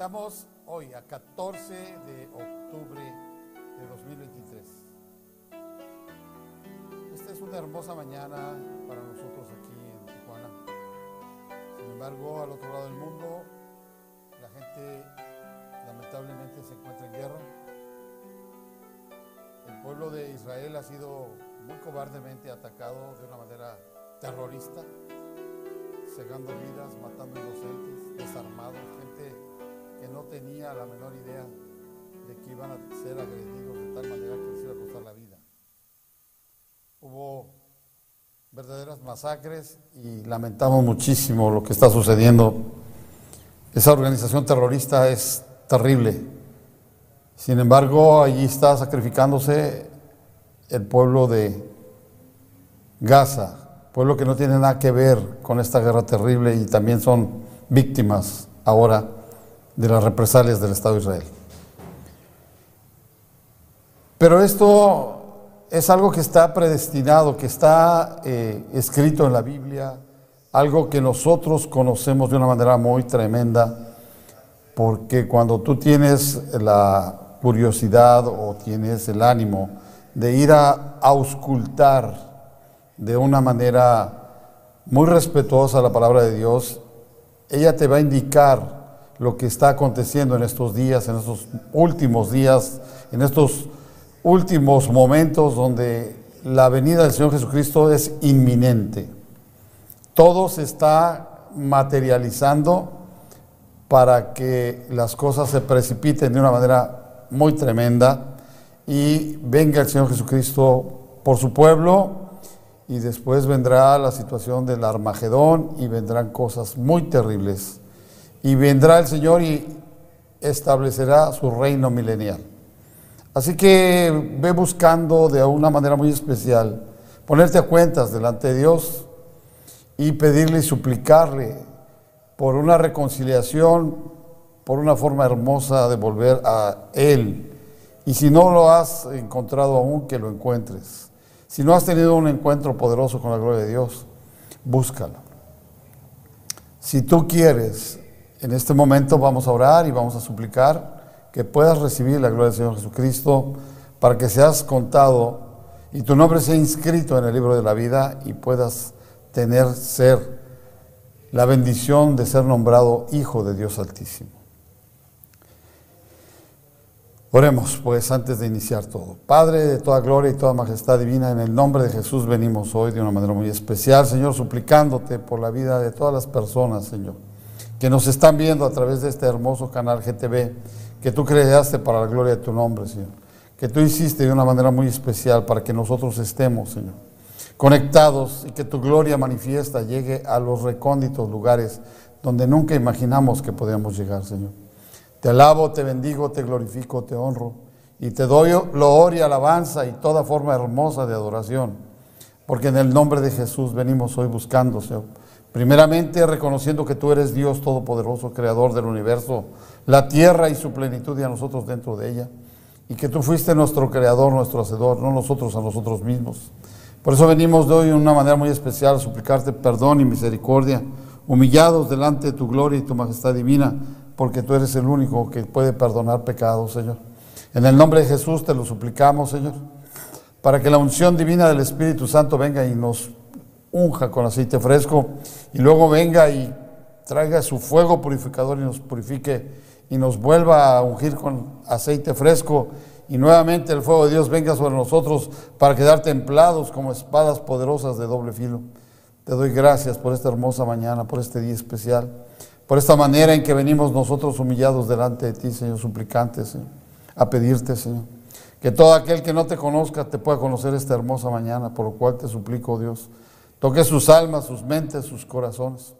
Estamos hoy a 14 de octubre de 2023. Esta es una hermosa mañana para nosotros aquí en Tijuana. Sin embargo, al otro lado del mundo, la gente lamentablemente se encuentra en guerra. El pueblo de Israel ha sido muy cobardemente atacado de una manera terrorista, cegando vidas, matando inocentes, tenía la menor idea de que iban a ser agredidos de tal manera que les iba a costar la vida. Hubo verdaderas masacres y lamentamos muchísimo lo que está sucediendo. Esa organización terrorista es terrible. Sin embargo, allí está sacrificándose el pueblo de Gaza, pueblo que no tiene nada que ver con esta guerra terrible y también son víctimas ahora de las represalias del Estado de Israel. Pero esto es algo que está predestinado, que está eh, escrito en la Biblia, algo que nosotros conocemos de una manera muy tremenda, porque cuando tú tienes la curiosidad o tienes el ánimo de ir a auscultar de una manera muy respetuosa la palabra de Dios, ella te va a indicar lo que está aconteciendo en estos días, en estos últimos días, en estos últimos momentos donde la venida del Señor Jesucristo es inminente. Todo se está materializando para que las cosas se precipiten de una manera muy tremenda y venga el Señor Jesucristo por su pueblo y después vendrá la situación del Armagedón y vendrán cosas muy terribles y vendrá el Señor y establecerá su reino milenial. Así que ve buscando de una manera muy especial ponerte a cuentas delante de Dios y pedirle y suplicarle por una reconciliación, por una forma hermosa de volver a Él. Y si no lo has encontrado aún, que lo encuentres. Si no has tenido un encuentro poderoso con la gloria de Dios, búscalo. Si tú quieres, en este momento vamos a orar y vamos a suplicar que puedas recibir la gloria del Señor Jesucristo para que seas contado y tu nombre sea inscrito en el libro de la vida y puedas tener ser la bendición de ser nombrado Hijo de Dios Altísimo. Oremos pues antes de iniciar todo. Padre de toda gloria y toda majestad divina, en el nombre de Jesús venimos hoy de una manera muy especial, Señor, suplicándote por la vida de todas las personas, Señor, que nos están viendo a través de este hermoso canal GTV que tú creaste para la gloria de tu nombre, Señor, que tú hiciste de una manera muy especial para que nosotros estemos, Señor, conectados y que tu gloria manifiesta llegue a los recónditos lugares donde nunca imaginamos que podíamos llegar, Señor. Te alabo, te bendigo, te glorifico, te honro y te doy loor y alabanza y toda forma hermosa de adoración, porque en el nombre de Jesús venimos hoy buscando, Señor, Primeramente reconociendo que tú eres Dios Todopoderoso, Creador del universo, la tierra y su plenitud y a nosotros dentro de ella. Y que tú fuiste nuestro Creador, nuestro Hacedor, no nosotros a nosotros mismos. Por eso venimos de hoy de una manera muy especial a suplicarte perdón y misericordia, humillados delante de tu gloria y tu majestad divina, porque tú eres el único que puede perdonar pecados, Señor. En el nombre de Jesús te lo suplicamos, Señor, para que la unción divina del Espíritu Santo venga y nos unja con aceite fresco y luego venga y traiga su fuego purificador y nos purifique y nos vuelva a ungir con aceite fresco y nuevamente el fuego de Dios venga sobre nosotros para quedar templados como espadas poderosas de doble filo. Te doy gracias por esta hermosa mañana, por este día especial, por esta manera en que venimos nosotros humillados delante de ti, Señor, suplicantes, a pedirte, Señor. Que todo aquel que no te conozca te pueda conocer esta hermosa mañana, por lo cual te suplico, Dios, Toque sus almas, sus mentes, sus corazones,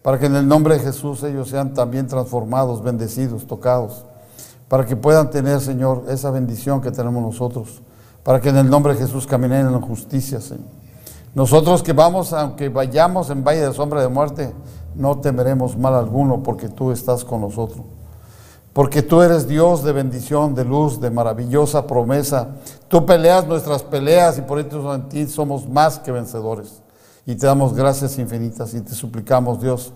para que en el nombre de Jesús ellos sean también transformados, bendecidos, tocados, para que puedan tener, Señor, esa bendición que tenemos nosotros, para que en el nombre de Jesús caminen en la justicia, Señor. Nosotros que vamos, aunque vayamos en valle de sombra de muerte, no temeremos mal alguno porque tú estás con nosotros. Porque tú eres Dios de bendición, de luz, de maravillosa promesa. Tú peleas nuestras peleas y por eso en ti somos más que vencedores. Y te damos gracias infinitas y te suplicamos, Dios,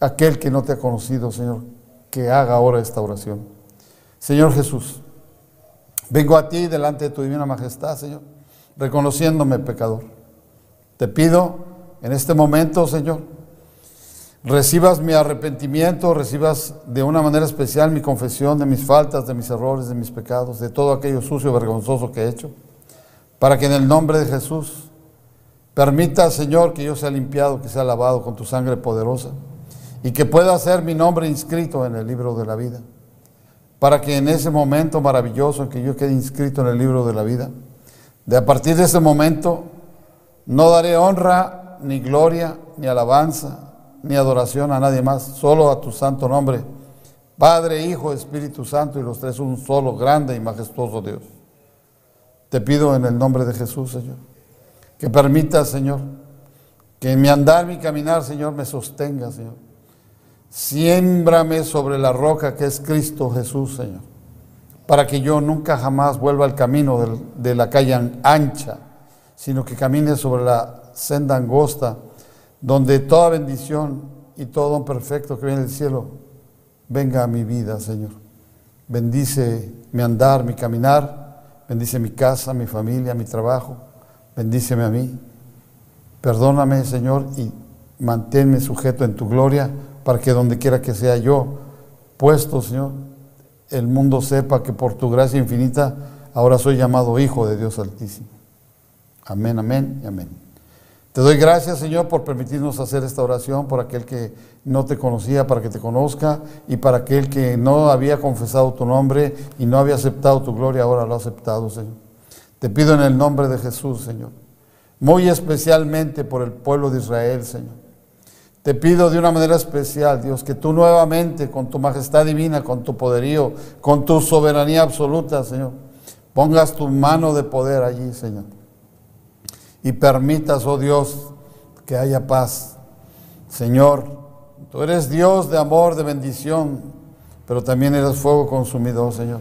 aquel que no te ha conocido, Señor, que haga ahora esta oración. Señor Jesús, vengo a ti delante de tu divina majestad, Señor, reconociéndome pecador. Te pido en este momento, Señor, recibas mi arrepentimiento, recibas de una manera especial mi confesión de mis faltas, de mis errores, de mis pecados, de todo aquello sucio, vergonzoso que he hecho, para que en el nombre de Jesús Permita, Señor, que yo sea limpiado, que sea lavado con tu sangre poderosa y que pueda ser mi nombre inscrito en el libro de la vida. Para que en ese momento maravilloso en que yo quede inscrito en el libro de la vida, de a partir de ese momento no daré honra, ni gloria, ni alabanza, ni adoración a nadie más, solo a tu santo nombre. Padre, Hijo, Espíritu Santo y los tres un solo grande y majestuoso Dios. Te pido en el nombre de Jesús, Señor que permita, Señor, que mi andar, mi caminar, Señor, me sostenga, Señor. Siémbrame sobre la roca que es Cristo Jesús, Señor, para que yo nunca jamás vuelva al camino de la calle ancha, sino que camine sobre la senda angosta, donde toda bendición y todo don perfecto que viene del cielo venga a mi vida, Señor. Bendice mi andar, mi caminar, bendice mi casa, mi familia, mi trabajo bendíceme a mí, perdóname Señor y manténme sujeto en tu gloria para que donde quiera que sea yo puesto Señor, el mundo sepa que por tu gracia infinita ahora soy llamado hijo de Dios Altísimo. Amén, amén y amén. Te doy gracias, Señor, por permitirnos hacer esta oración, por aquel que no te conocía, para que te conozca, y para aquel que no había confesado tu nombre y no había aceptado tu gloria, ahora lo ha aceptado, Señor. Te pido en el nombre de Jesús, Señor, muy especialmente por el pueblo de Israel, Señor. Te pido de una manera especial, Dios, que tú nuevamente, con tu majestad divina, con tu poderío, con tu soberanía absoluta, Señor, pongas tu mano de poder allí, Señor. Y permitas, oh Dios, que haya paz. Señor, tú eres Dios de amor, de bendición, pero también eres fuego consumidor, Señor.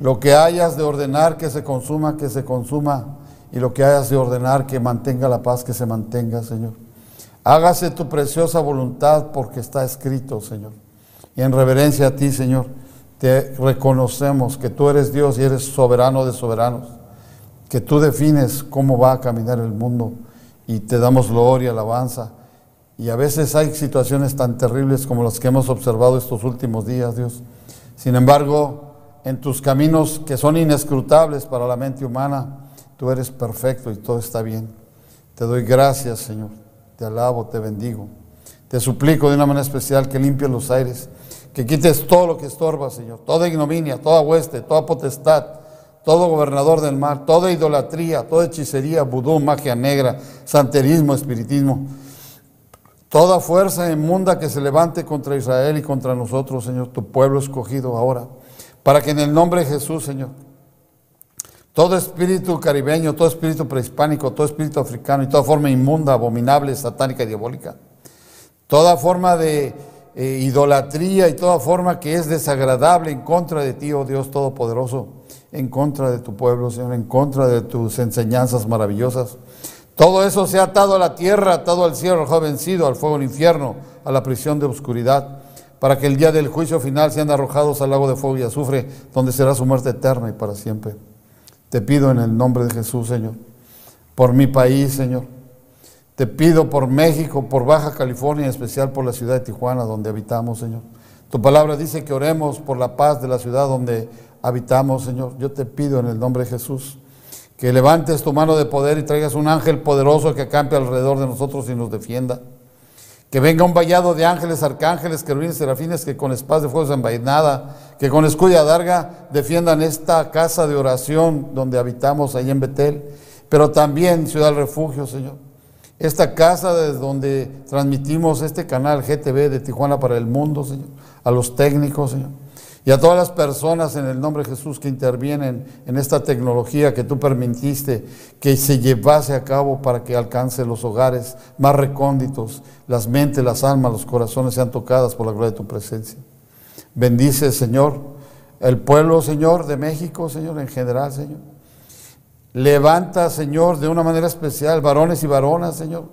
Lo que hayas de ordenar que se consuma, que se consuma. Y lo que hayas de ordenar que mantenga la paz, que se mantenga, Señor. Hágase tu preciosa voluntad porque está escrito, Señor. Y en reverencia a ti, Señor, te reconocemos que tú eres Dios y eres soberano de soberanos. Que tú defines cómo va a caminar el mundo. Y te damos gloria, alabanza. Y a veces hay situaciones tan terribles como las que hemos observado estos últimos días, Dios. Sin embargo, en tus caminos que son inescrutables para la mente humana, tú eres perfecto y todo está bien. Te doy gracias, Señor. Te alabo, te bendigo. Te suplico de una manera especial que limpies los aires, que quites todo lo que estorba, Señor, toda ignominia, toda hueste, toda potestad, todo gobernador del mar, toda idolatría, toda hechicería, vudú, magia negra, santerismo, espiritismo, toda fuerza inmunda que se levante contra Israel y contra nosotros, Señor, tu pueblo escogido ahora para que en el nombre de Jesús, Señor, todo espíritu caribeño, todo espíritu prehispánico, todo espíritu africano y toda forma inmunda, abominable, satánica y diabólica, toda forma de eh, idolatría y toda forma que es desagradable en contra de ti, oh Dios Todopoderoso, en contra de tu pueblo, Señor, en contra de tus enseñanzas maravillosas. Todo eso se ha atado a la tierra, atado al cielo, al vencido, al fuego del infierno, a la prisión de oscuridad, para que el día del juicio final sean arrojados al lago de fuego y azufre, donde será su muerte eterna y para siempre. Te pido en el nombre de Jesús, Señor, por mi país, Señor. Te pido por México, por Baja California, en especial por la ciudad de Tijuana, donde habitamos, Señor. Tu palabra dice que oremos por la paz de la ciudad donde habitamos, Señor. Yo te pido en el nombre de Jesús que levantes tu mano de poder y traigas un ángel poderoso que acampe alrededor de nosotros y nos defienda. Que venga un vallado de ángeles, arcángeles, querubines, serafines, que con espadas de fuego desenvainada, que con escuya darga defiendan esta casa de oración donde habitamos ahí en Betel, pero también Ciudad del Refugio, Señor. Esta casa desde donde transmitimos este canal GTV de Tijuana para el mundo, Señor. A los técnicos, Señor. Y a todas las personas en el nombre de Jesús que intervienen en esta tecnología que tú permitiste que se llevase a cabo para que alcance los hogares más recónditos, las mentes, las almas, los corazones sean tocadas por la gloria de tu presencia. Bendice, Señor, el pueblo, Señor, de México, Señor, en general, Señor. Levanta, Señor, de una manera especial, varones y varonas, Señor,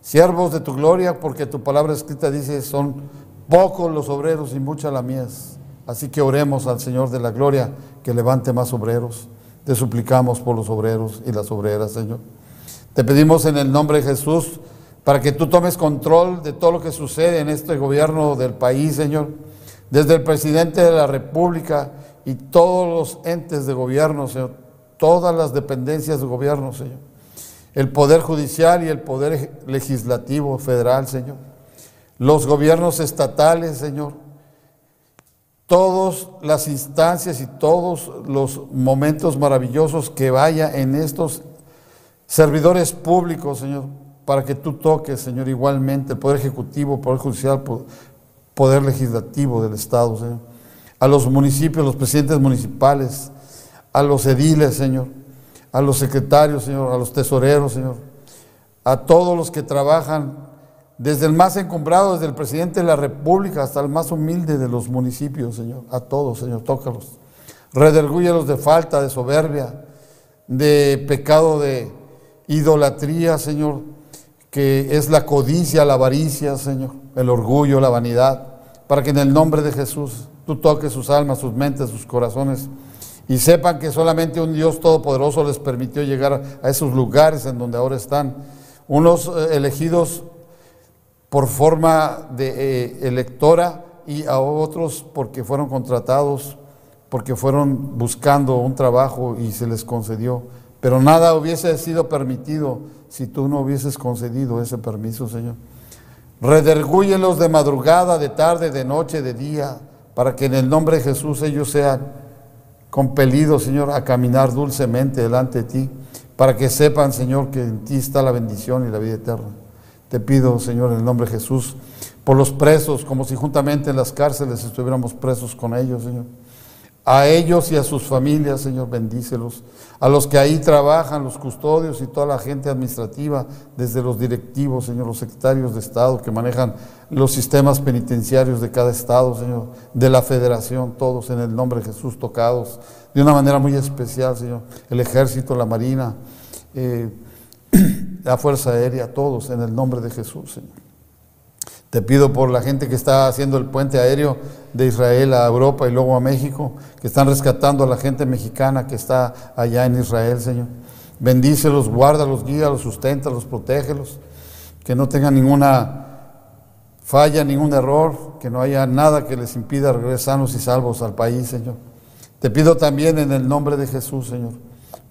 siervos de tu gloria, porque tu palabra escrita dice, son pocos los obreros y mucha la mies. Así que oremos al Señor de la gloria que levante más obreros. Te suplicamos por los obreros y las obreras, Señor. Te pedimos en el nombre de Jesús para que tú tomes control de todo lo que sucede en este gobierno del país, Señor. Desde el presidente de la República y todos los entes de gobierno, Señor. Todas las dependencias de gobierno, Señor. El poder judicial y el poder legislativo federal, Señor. Los gobiernos estatales, Señor todas las instancias y todos los momentos maravillosos que vaya en estos servidores públicos, Señor, para que tú toques, Señor, igualmente el Poder Ejecutivo, Poder Judicial, Poder Legislativo del Estado, Señor, a los municipios, los presidentes municipales, a los ediles, Señor, a los secretarios, Señor, a los tesoreros, Señor, a todos los que trabajan desde el más encumbrado, desde el presidente de la República hasta el más humilde de los municipios, Señor. A todos, Señor, tócalos. Redargúyelos de falta, de soberbia, de pecado de idolatría, Señor, que es la codicia, la avaricia, Señor, el orgullo, la vanidad, para que en el nombre de Jesús tú toques sus almas, sus mentes, sus corazones y sepan que solamente un Dios todopoderoso les permitió llegar a esos lugares en donde ahora están. Unos eh, elegidos por forma de eh, electora y a otros porque fueron contratados, porque fueron buscando un trabajo y se les concedió. Pero nada hubiese sido permitido si tú no hubieses concedido ese permiso, Señor. Redergúyelos de madrugada, de tarde, de noche, de día, para que en el nombre de Jesús ellos sean compelidos, Señor, a caminar dulcemente delante de ti, para que sepan, Señor, que en ti está la bendición y la vida eterna. Te pido, Señor, en el nombre de Jesús, por los presos, como si juntamente en las cárceles estuviéramos presos con ellos, Señor. A ellos y a sus familias, Señor, bendícelos. A los que ahí trabajan, los custodios y toda la gente administrativa, desde los directivos, Señor, los secretarios de Estado que manejan los sistemas penitenciarios de cada Estado, Señor, de la Federación, todos en el nombre de Jesús tocados, de una manera muy especial, Señor. El ejército, la marina, eh, la Fuerza Aérea, todos en el nombre de Jesús, Señor. Te pido por la gente que está haciendo el puente aéreo de Israel a Europa y luego a México, que están rescatando a la gente mexicana que está allá en Israel, Señor. Bendícelos, guárdalos, guíalos, susténtalos, protégelos, que no tengan ninguna falla, ningún error, que no haya nada que les impida regresar sanos y salvos al país, Señor. Te pido también en el nombre de Jesús, Señor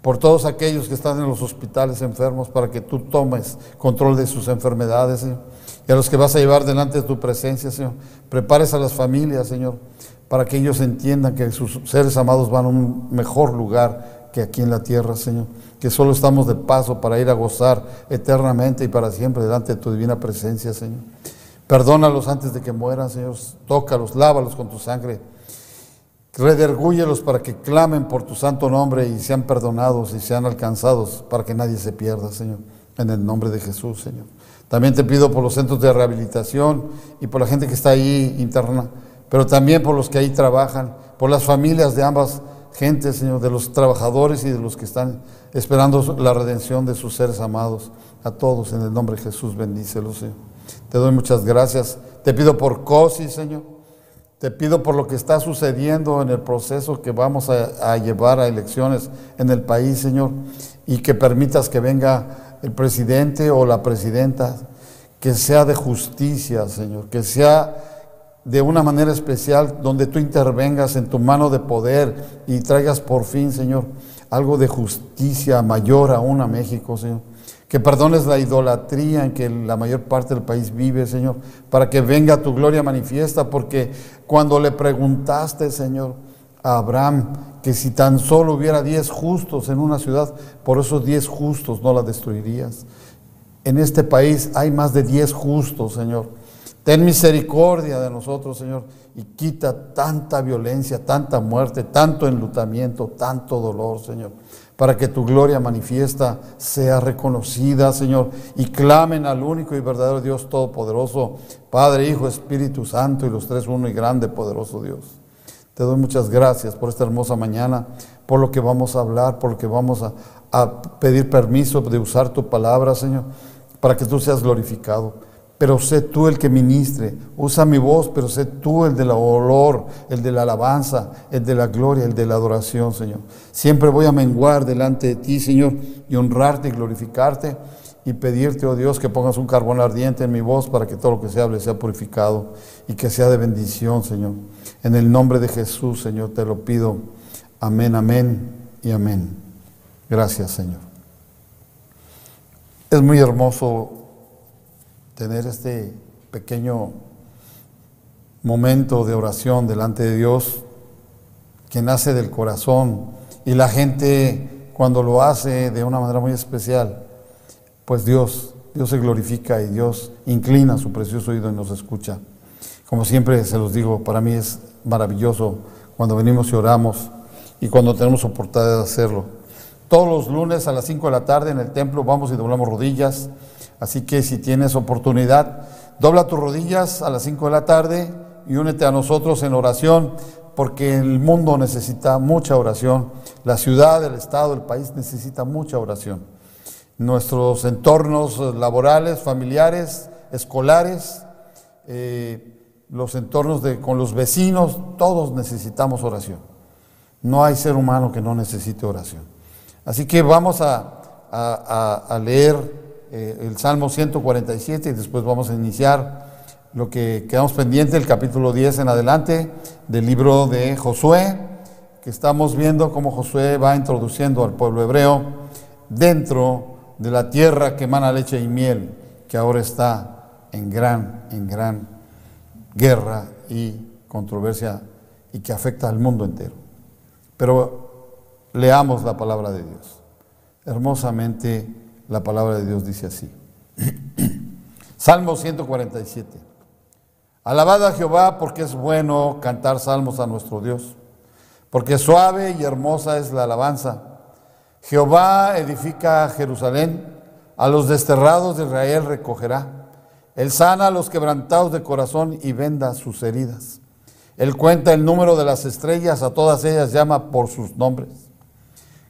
por todos aquellos que están en los hospitales enfermos, para que tú tomes control de sus enfermedades, Señor. Y a los que vas a llevar delante de tu presencia, Señor. Prepares a las familias, Señor, para que ellos entiendan que sus seres amados van a un mejor lugar que aquí en la tierra, Señor. Que solo estamos de paso para ir a gozar eternamente y para siempre delante de tu divina presencia, Señor. Perdónalos antes de que mueran, Señor. Tócalos, lávalos con tu sangre Redergúyelos para que clamen por tu santo nombre y sean perdonados y sean alcanzados para que nadie se pierda, Señor. En el nombre de Jesús, Señor. También te pido por los centros de rehabilitación y por la gente que está ahí interna, pero también por los que ahí trabajan, por las familias de ambas gentes, Señor, de los trabajadores y de los que están esperando la redención de sus seres amados. A todos, en el nombre de Jesús, bendícelos, Señor. Te doy muchas gracias. Te pido por COSI, Señor. Te pido por lo que está sucediendo en el proceso que vamos a, llevar a elecciones en el país, Señor, y que permitas que venga el presidente o la presidenta, que sea de justicia, Señor, que sea de una manera especial donde tú intervengas en tu mano de poder y traigas por fin, Señor, algo de justicia mayor aún a México, Señor. Que perdones la idolatría en que la mayor parte del país vive, Señor, para que venga tu gloria manifiesta, porque cuando le preguntaste, Señor, a Abraham, que si tan solo hubiera diez justos en una ciudad, por esos diez justos no la destruirías. En este país hay más de diez justos, Señor. Ten misericordia de nosotros, Señor, y quita tanta violencia, tanta muerte, tanto enlutamiento, tanto dolor, Señor, para que tu gloria manifiesta sea reconocida, Señor, y clamen al único y verdadero Dios Todopoderoso, Padre, Hijo, Espíritu Santo y los tres uno y grande, poderoso Dios. Te doy muchas gracias por esta hermosa mañana, por lo que vamos a hablar, por lo que vamos a, a pedir permiso de usar tu palabra, Señor, para que tú seas glorificado pero sé tú el que ministre. Usa mi voz, pero sé tú el del olor, el de la alabanza, el de la gloria, el de la adoración, Señor. Siempre voy a menguar delante de ti, Señor, y honrarte y glorificarte y pedirte, oh Dios, que pongas un carbón ardiente en mi voz para que todo lo que se hable sea purificado y que sea de bendición, Señor. En el nombre de Jesús, Señor, te lo pido. Amén, amén y amén. Gracias, Señor. Es muy hermoso tener este pequeño momento de oración delante de Dios que nace del corazón y la gente cuando lo hace de una manera muy especial, pues Dios, Dios se glorifica y Dios inclina su precioso oído y nos escucha. Como siempre se los digo, para mí es maravilloso cuando venimos y oramos y cuando tenemos oportunidad de hacerlo. Todos los lunes a las 5 de la tarde en el templo vamos y doblamos rodillas Así que si tienes oportunidad, dobla tus rodillas a las 5 de la tarde y únete a nosotros en oración, porque el mundo necesita mucha oración, la ciudad, el estado, el país necesita mucha oración. Nuestros entornos laborales, familiares, escolares, eh, los entornos de, con los vecinos, todos necesitamos oración. No hay ser humano que no necesite oración. Así que vamos a, a leer eh, el Salmo 147 y después vamos a iniciar lo que quedamos pendiente, el capítulo 10 en adelante del libro de Josué, que estamos viendo cómo Josué va introduciendo al pueblo hebreo dentro de la tierra que emana leche y miel, que ahora está en gran, en gran guerra y controversia y que afecta al mundo entero. Pero leamos la palabra de Dios. Hermosamente la palabra de Dios dice así. Salmo 147. Alabad a Jehová porque es bueno cantar salmos a nuestro Dios, porque suave y hermosa es la alabanza. Jehová edifica Jerusalén, a los desterrados de Israel recogerá. Él sana a los quebrantados de corazón y venda sus heridas. Él cuenta el número de las estrellas, a todas ellas llama por sus nombres.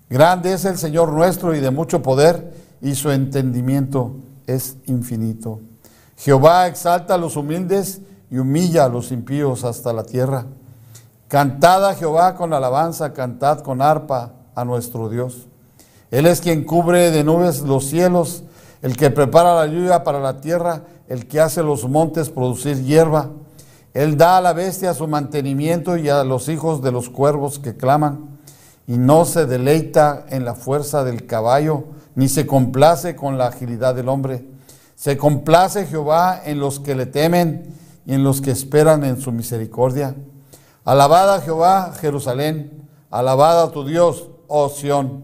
Grande es el Señor nuestro y de mucho poder y su entendimiento es infinito. Jehová exalta a los humildes y humilla a los impíos hasta la tierra. Cantad a Jehová con alabanza, cantad con arpa a nuestro Dios. Él es quien cubre de nubes los cielos, el que prepara la lluvia para la tierra, el que hace los montes producir hierba. Él da a la bestia su mantenimiento y a los hijos de los cuervos que claman, y no se deleita en la fuerza del caballo, ni se complace con la agilidad del hombre. Se complace Jehová en los que le temen y en los que esperan en su misericordia. Alabada Jehová, Jerusalén, alabada tu Dios, oh Sión,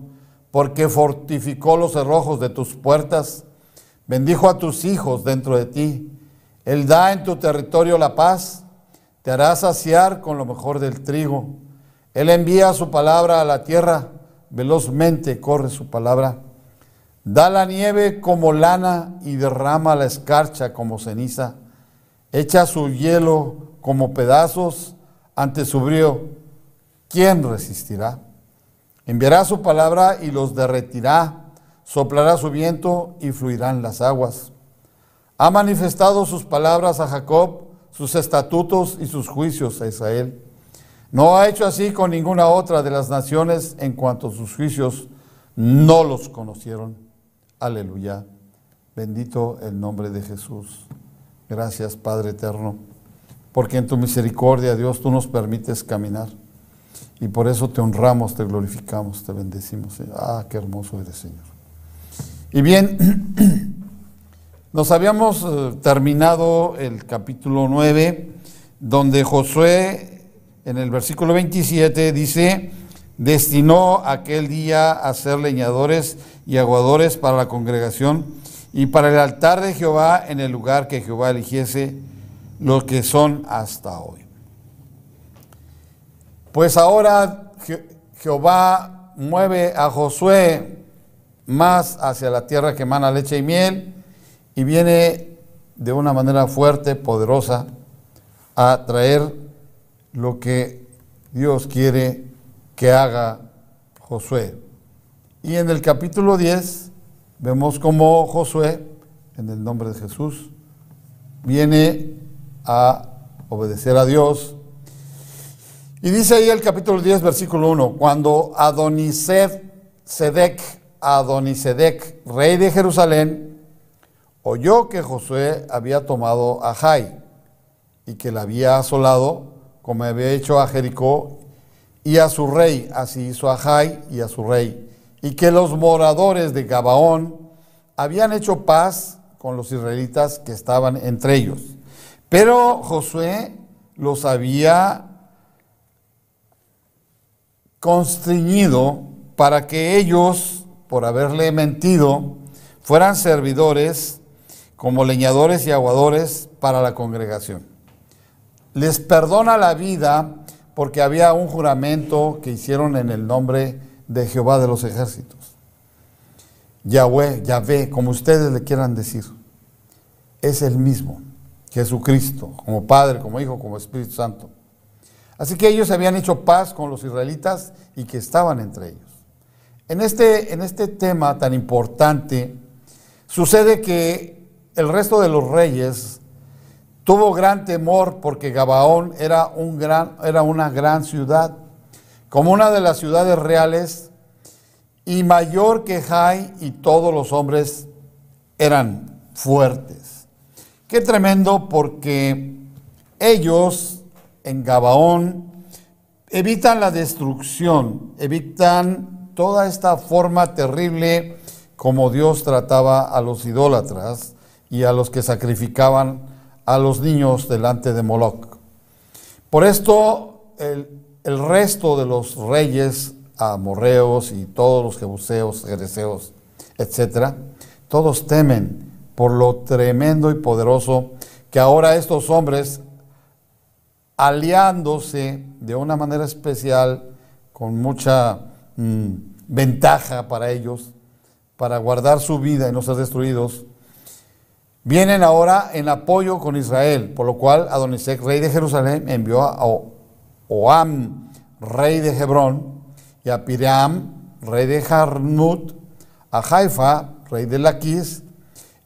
porque fortificó los cerrojos de tus puertas, bendijo a tus hijos dentro de ti. Él da en tu territorio la paz, te hará saciar con lo mejor del trigo. Él envía su palabra a la tierra, velozmente corre su palabra. Da la nieve como lana y derrama la escarcha como ceniza. Echa su hielo como pedazos ante su brío. ¿Quién resistirá? Enviará su palabra y los derretirá. Soplará su viento y fluirán las aguas. Ha manifestado sus palabras a Jacob, sus estatutos y sus juicios a Israel. No ha hecho así con ninguna otra de las naciones en cuanto a sus juicios no los conocieron. Aleluya. Bendito el nombre de Jesús. Gracias, Padre eterno, porque en tu misericordia, Dios, tú nos permites caminar. Y por eso te honramos, te glorificamos, te bendecimos. Ah, qué hermoso eres, Señor. Y bien, nos habíamos eh, terminado el capítulo 9, donde Josué en el versículo 27 dice, destinó aquel día a ser leñadores y aguadores para la congregación y para el altar de Jehová en el lugar que Jehová eligiese, lo que son hasta hoy. Pues ahora Jehová mueve a Josué más hacia la tierra que emana leche y miel y viene de una manera fuerte, poderosa, a traer lo que Dios quiere que haga Josué. Y en el capítulo 10 vemos cómo Josué, en el nombre de Jesús, viene a obedecer a Dios. Y dice ahí el capítulo 10, versículo 1, cuando Adonised Sedec, Adonisedec, rey de Jerusalén, oyó que Josué había tomado a Jai y que la había asolado, como había hecho a Jericó y a su rey, así hizo a Jai y a su rey, y que los moradores de Gabaón habían hecho paz con los israelitas que estaban entre ellos. Pero Josué los había constriñido para que ellos, por haberle mentido, fueran servidores como leñadores y aguadores para la congregación les perdona la vida porque había un juramento que hicieron en el nombre de Jehová de los ejércitos. Yahweh, Yahvé, como ustedes le quieran decir, es el mismo, Jesucristo, como Padre, como Hijo, como Espíritu Santo. Así que ellos habían hecho paz con los israelitas y que estaban entre ellos. En este, en este tema tan importante, sucede que el resto de los reyes Tuvo gran temor porque Gabaón era, un gran, era una gran ciudad, como una de las ciudades reales, y mayor que Jai y todos los hombres eran fuertes. Qué tremendo porque ellos en Gabaón evitan la destrucción, evitan toda esta forma terrible como Dios trataba a los idólatras y a los que sacrificaban a los niños delante de Moloch. Por esto el, resto de los reyes amorreos y todos los jebuseos, jereceos, etcétera, todos temen por lo tremendo y poderoso que ahora estos hombres, aliándose de una manera especial, con mucha mm, ventaja para ellos, para guardar su vida y no ser destruidos, Vienen ahora en apoyo con Israel, por lo cual Adonisec, rey de Jerusalén, envió a Oam, rey de Hebrón, y a Piram, rey de Jarnut, a Haifa, rey de Laquis,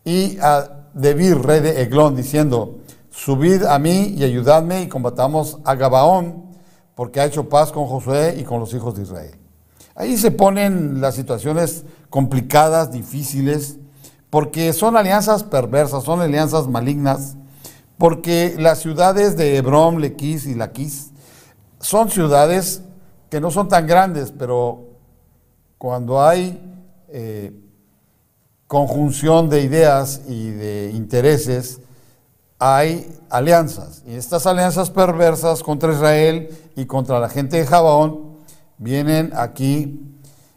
y a Debir, rey de Eglón, diciendo, subid a mí y ayudadme y combatamos a Gabaón, porque ha hecho paz con Josué y con los hijos de Israel. Ahí se ponen las situaciones complicadas, difíciles, porque son alianzas perversas, son alianzas malignas, porque las ciudades de Hebrón, Lequis y Laquis son ciudades que no son tan grandes, pero cuando hay eh, conjunción de ideas y de intereses, hay alianzas. Y estas alianzas perversas contra Israel y contra la gente de Jabaón vienen aquí.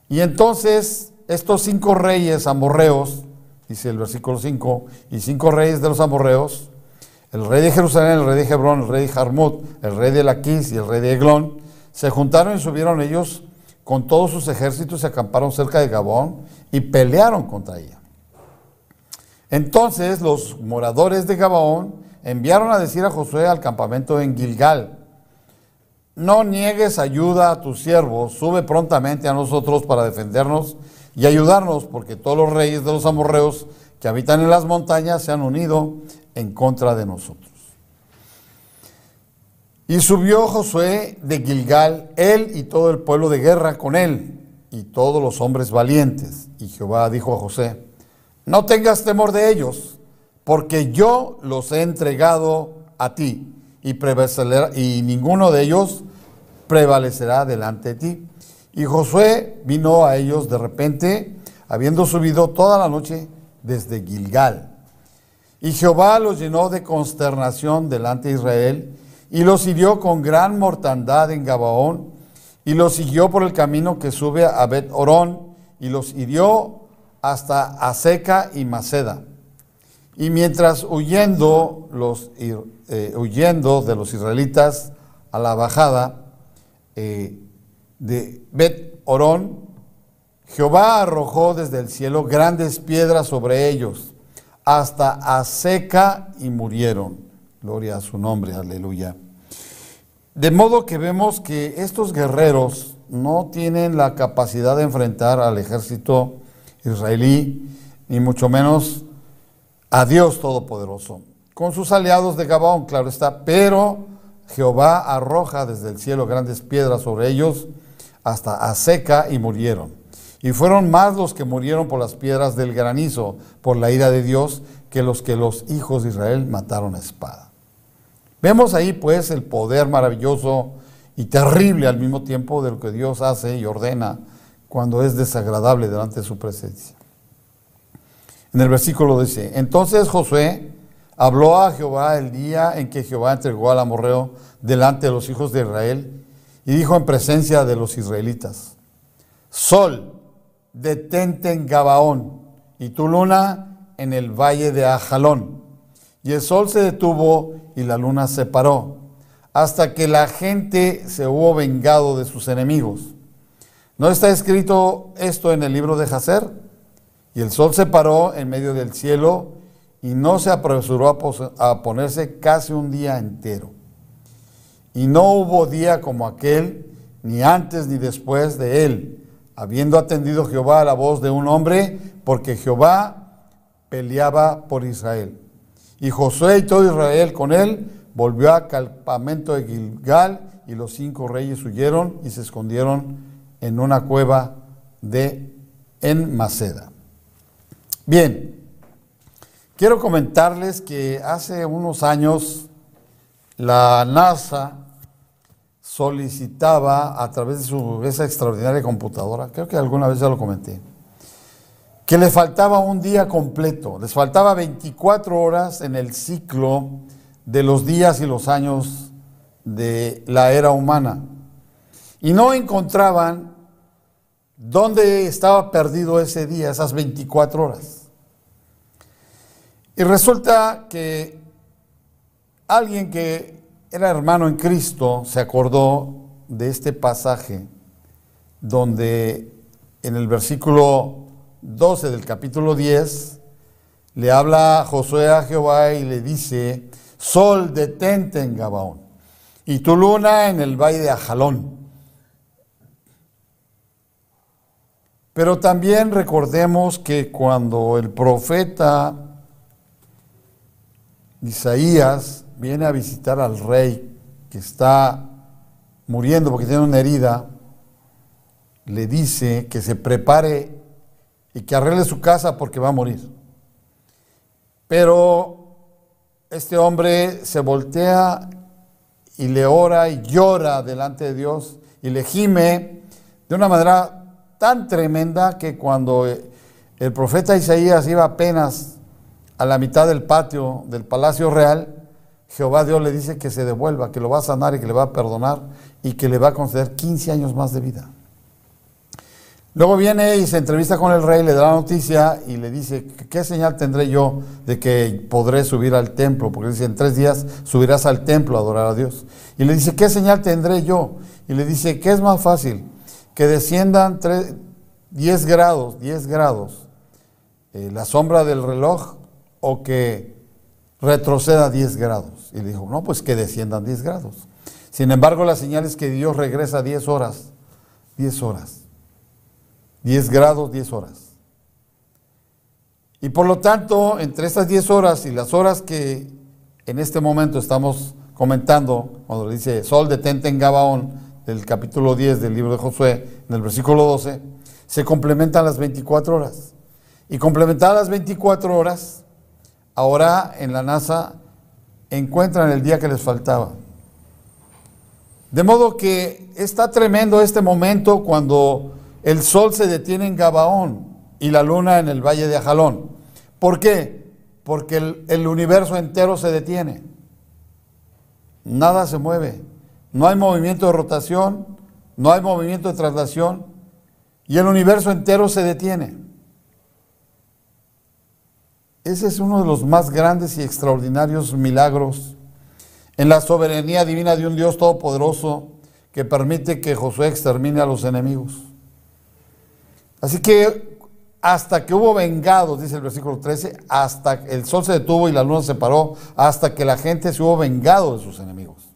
Y entonces estos cinco reyes amorreos, dice el versículo 5, y cinco reyes de los amorreos, el rey de Jerusalén, el rey de Hebrón, el rey de Jarmut, el rey de Laquis y el rey de Eglón, se juntaron y subieron ellos con todos sus ejércitos se acamparon cerca de Gabón y pelearon contra ella. Entonces los moradores de Gabaón enviaron a decir a Josué al campamento en Gilgal, no niegues ayuda a tus siervos, sube prontamente a nosotros para defendernos y ayudarnos, porque todos los reyes de los amorreos que habitan en las montañas se han unido en contra de nosotros. Y subió Josué de Gilgal, él y todo el pueblo de guerra con él, y todos los hombres valientes. Y Jehová dijo a José, no tengas temor de ellos, porque yo los he entregado a ti, y, y ninguno de ellos prevalecerá delante de ti. Y Josué vino a ellos de repente, habiendo subido toda la noche desde Gilgal. Y Jehová los llenó de consternación delante de Israel, y los hirió con gran mortandad en Gabaón, y los siguió por el camino que sube a Bet Orón, y los hirió hasta Aseca y Maceda. Y mientras huyendo, los, eh, huyendo de los israelitas a la bajada eh, de Bet Orón, Jehová arrojó desde el cielo grandes piedras sobre ellos, hasta Aseca y murieron. Gloria a su nombre, aleluya. De modo que vemos que estos guerreros no tienen la capacidad de enfrentar al ejército israelí, ni mucho menos a Dios Todopoderoso. Con sus aliados de Gabaón, claro está, pero Jehová arroja desde el cielo grandes piedras sobre ellos hasta a seca y murieron. Y fueron más los que murieron por las piedras del granizo, por la ira de Dios, que los que los hijos de Israel mataron a espada. Vemos ahí pues el poder maravilloso y terrible al mismo tiempo de lo que Dios hace y ordena cuando es desagradable delante de su presencia. En el versículo dice, entonces Josué habló a Jehová el día en que Jehová entregó al amorreo delante de los hijos de Israel y dijo en presencia de los israelitas, Sol, detente en Gabaón y tu luna en el valle de Ajalón. Y el sol se detuvo y la luna se paró, hasta que la gente se hubo vengado de sus enemigos. ¿No está escrito esto en el libro de Jacer? Y el sol se paró en medio del cielo y no se apresuró a, ponerse casi un día entero. Y no hubo día como aquel, ni antes ni después de él, habiendo atendido Jehová a la voz de un hombre, porque Jehová peleaba por Israel. Y Josué y todo Israel con él volvió al campamento de Gilgal y los cinco reyes huyeron y se escondieron en una cueva de en Maceda. Bien, quiero comentarles que hace unos años la NASA solicitaba a través de su esa extraordinaria computadora, creo que alguna vez ya lo comenté, que le faltaba un día completo, les faltaba 24 horas en el ciclo de los días y los años de la era humana y no encontraban dónde estaba perdido ese día, esas 24 horas. Y resulta que alguien que era hermano en Cristo se acordó de este pasaje donde en el versículo 12 del capítulo 10 le habla Josué a Jehová y le dice, Sol detente en Gabaón y tu luna en el valle de Ajalón. Pero también recordemos que cuando el profeta Isaías viene a visitar al rey que está muriendo porque tiene una herida, le dice que se prepare y que arregle su casa porque va a morir. Pero este hombre se voltea y le ora y llora delante de Dios y le gime de una manera tan tremenda que cuando el profeta Isaías iba apenas a la mitad del patio del palacio real, Jehová Dios le dice que se devuelva, que lo va a sanar y que le va a perdonar y que le va a conceder 15 años más de vida. Luego viene y se entrevista con el rey, le da la noticia y le dice, ¿qué señal tendré yo de que podré subir al templo? Porque dice, en tres días subirás al templo a adorar a Dios. Y le dice, ¿qué señal tendré yo? Y le dice, ¿qué es más fácil? que desciendan 10 grados, 10 grados, eh, la sombra del reloj, o que retroceda 10 grados. Y le dijo, no, pues que desciendan 10 grados. Sin embargo, la señal es que Dios regresa 10 horas, 10 horas, 10 grados, 10 horas. Y por lo tanto, entre estas 10 horas y las horas que en este momento estamos comentando, cuando dice Sol detente en Gabaón, del capítulo 10 del libro de Josué, en el versículo 12, se complementan las 24 horas. Y complementadas las 24 horas, ahora en la NASA encuentran el día que les faltaba. De modo que está tremendo este momento cuando el sol se detiene en Gabaón y la luna en el valle de Ajalón. ¿Por qué? Porque el, el universo entero se detiene. Nada se mueve. No hay movimiento de rotación, no hay movimiento de traslación y el universo entero se detiene. Ese es uno de los más grandes y extraordinarios milagros en la soberanía divina de un Dios todopoderoso que permite que Josué extermine a los enemigos. Así que hasta que hubo vengados, dice el versículo 13, hasta el sol se detuvo y la luna se paró, hasta que la gente se hubo vengado de sus enemigos.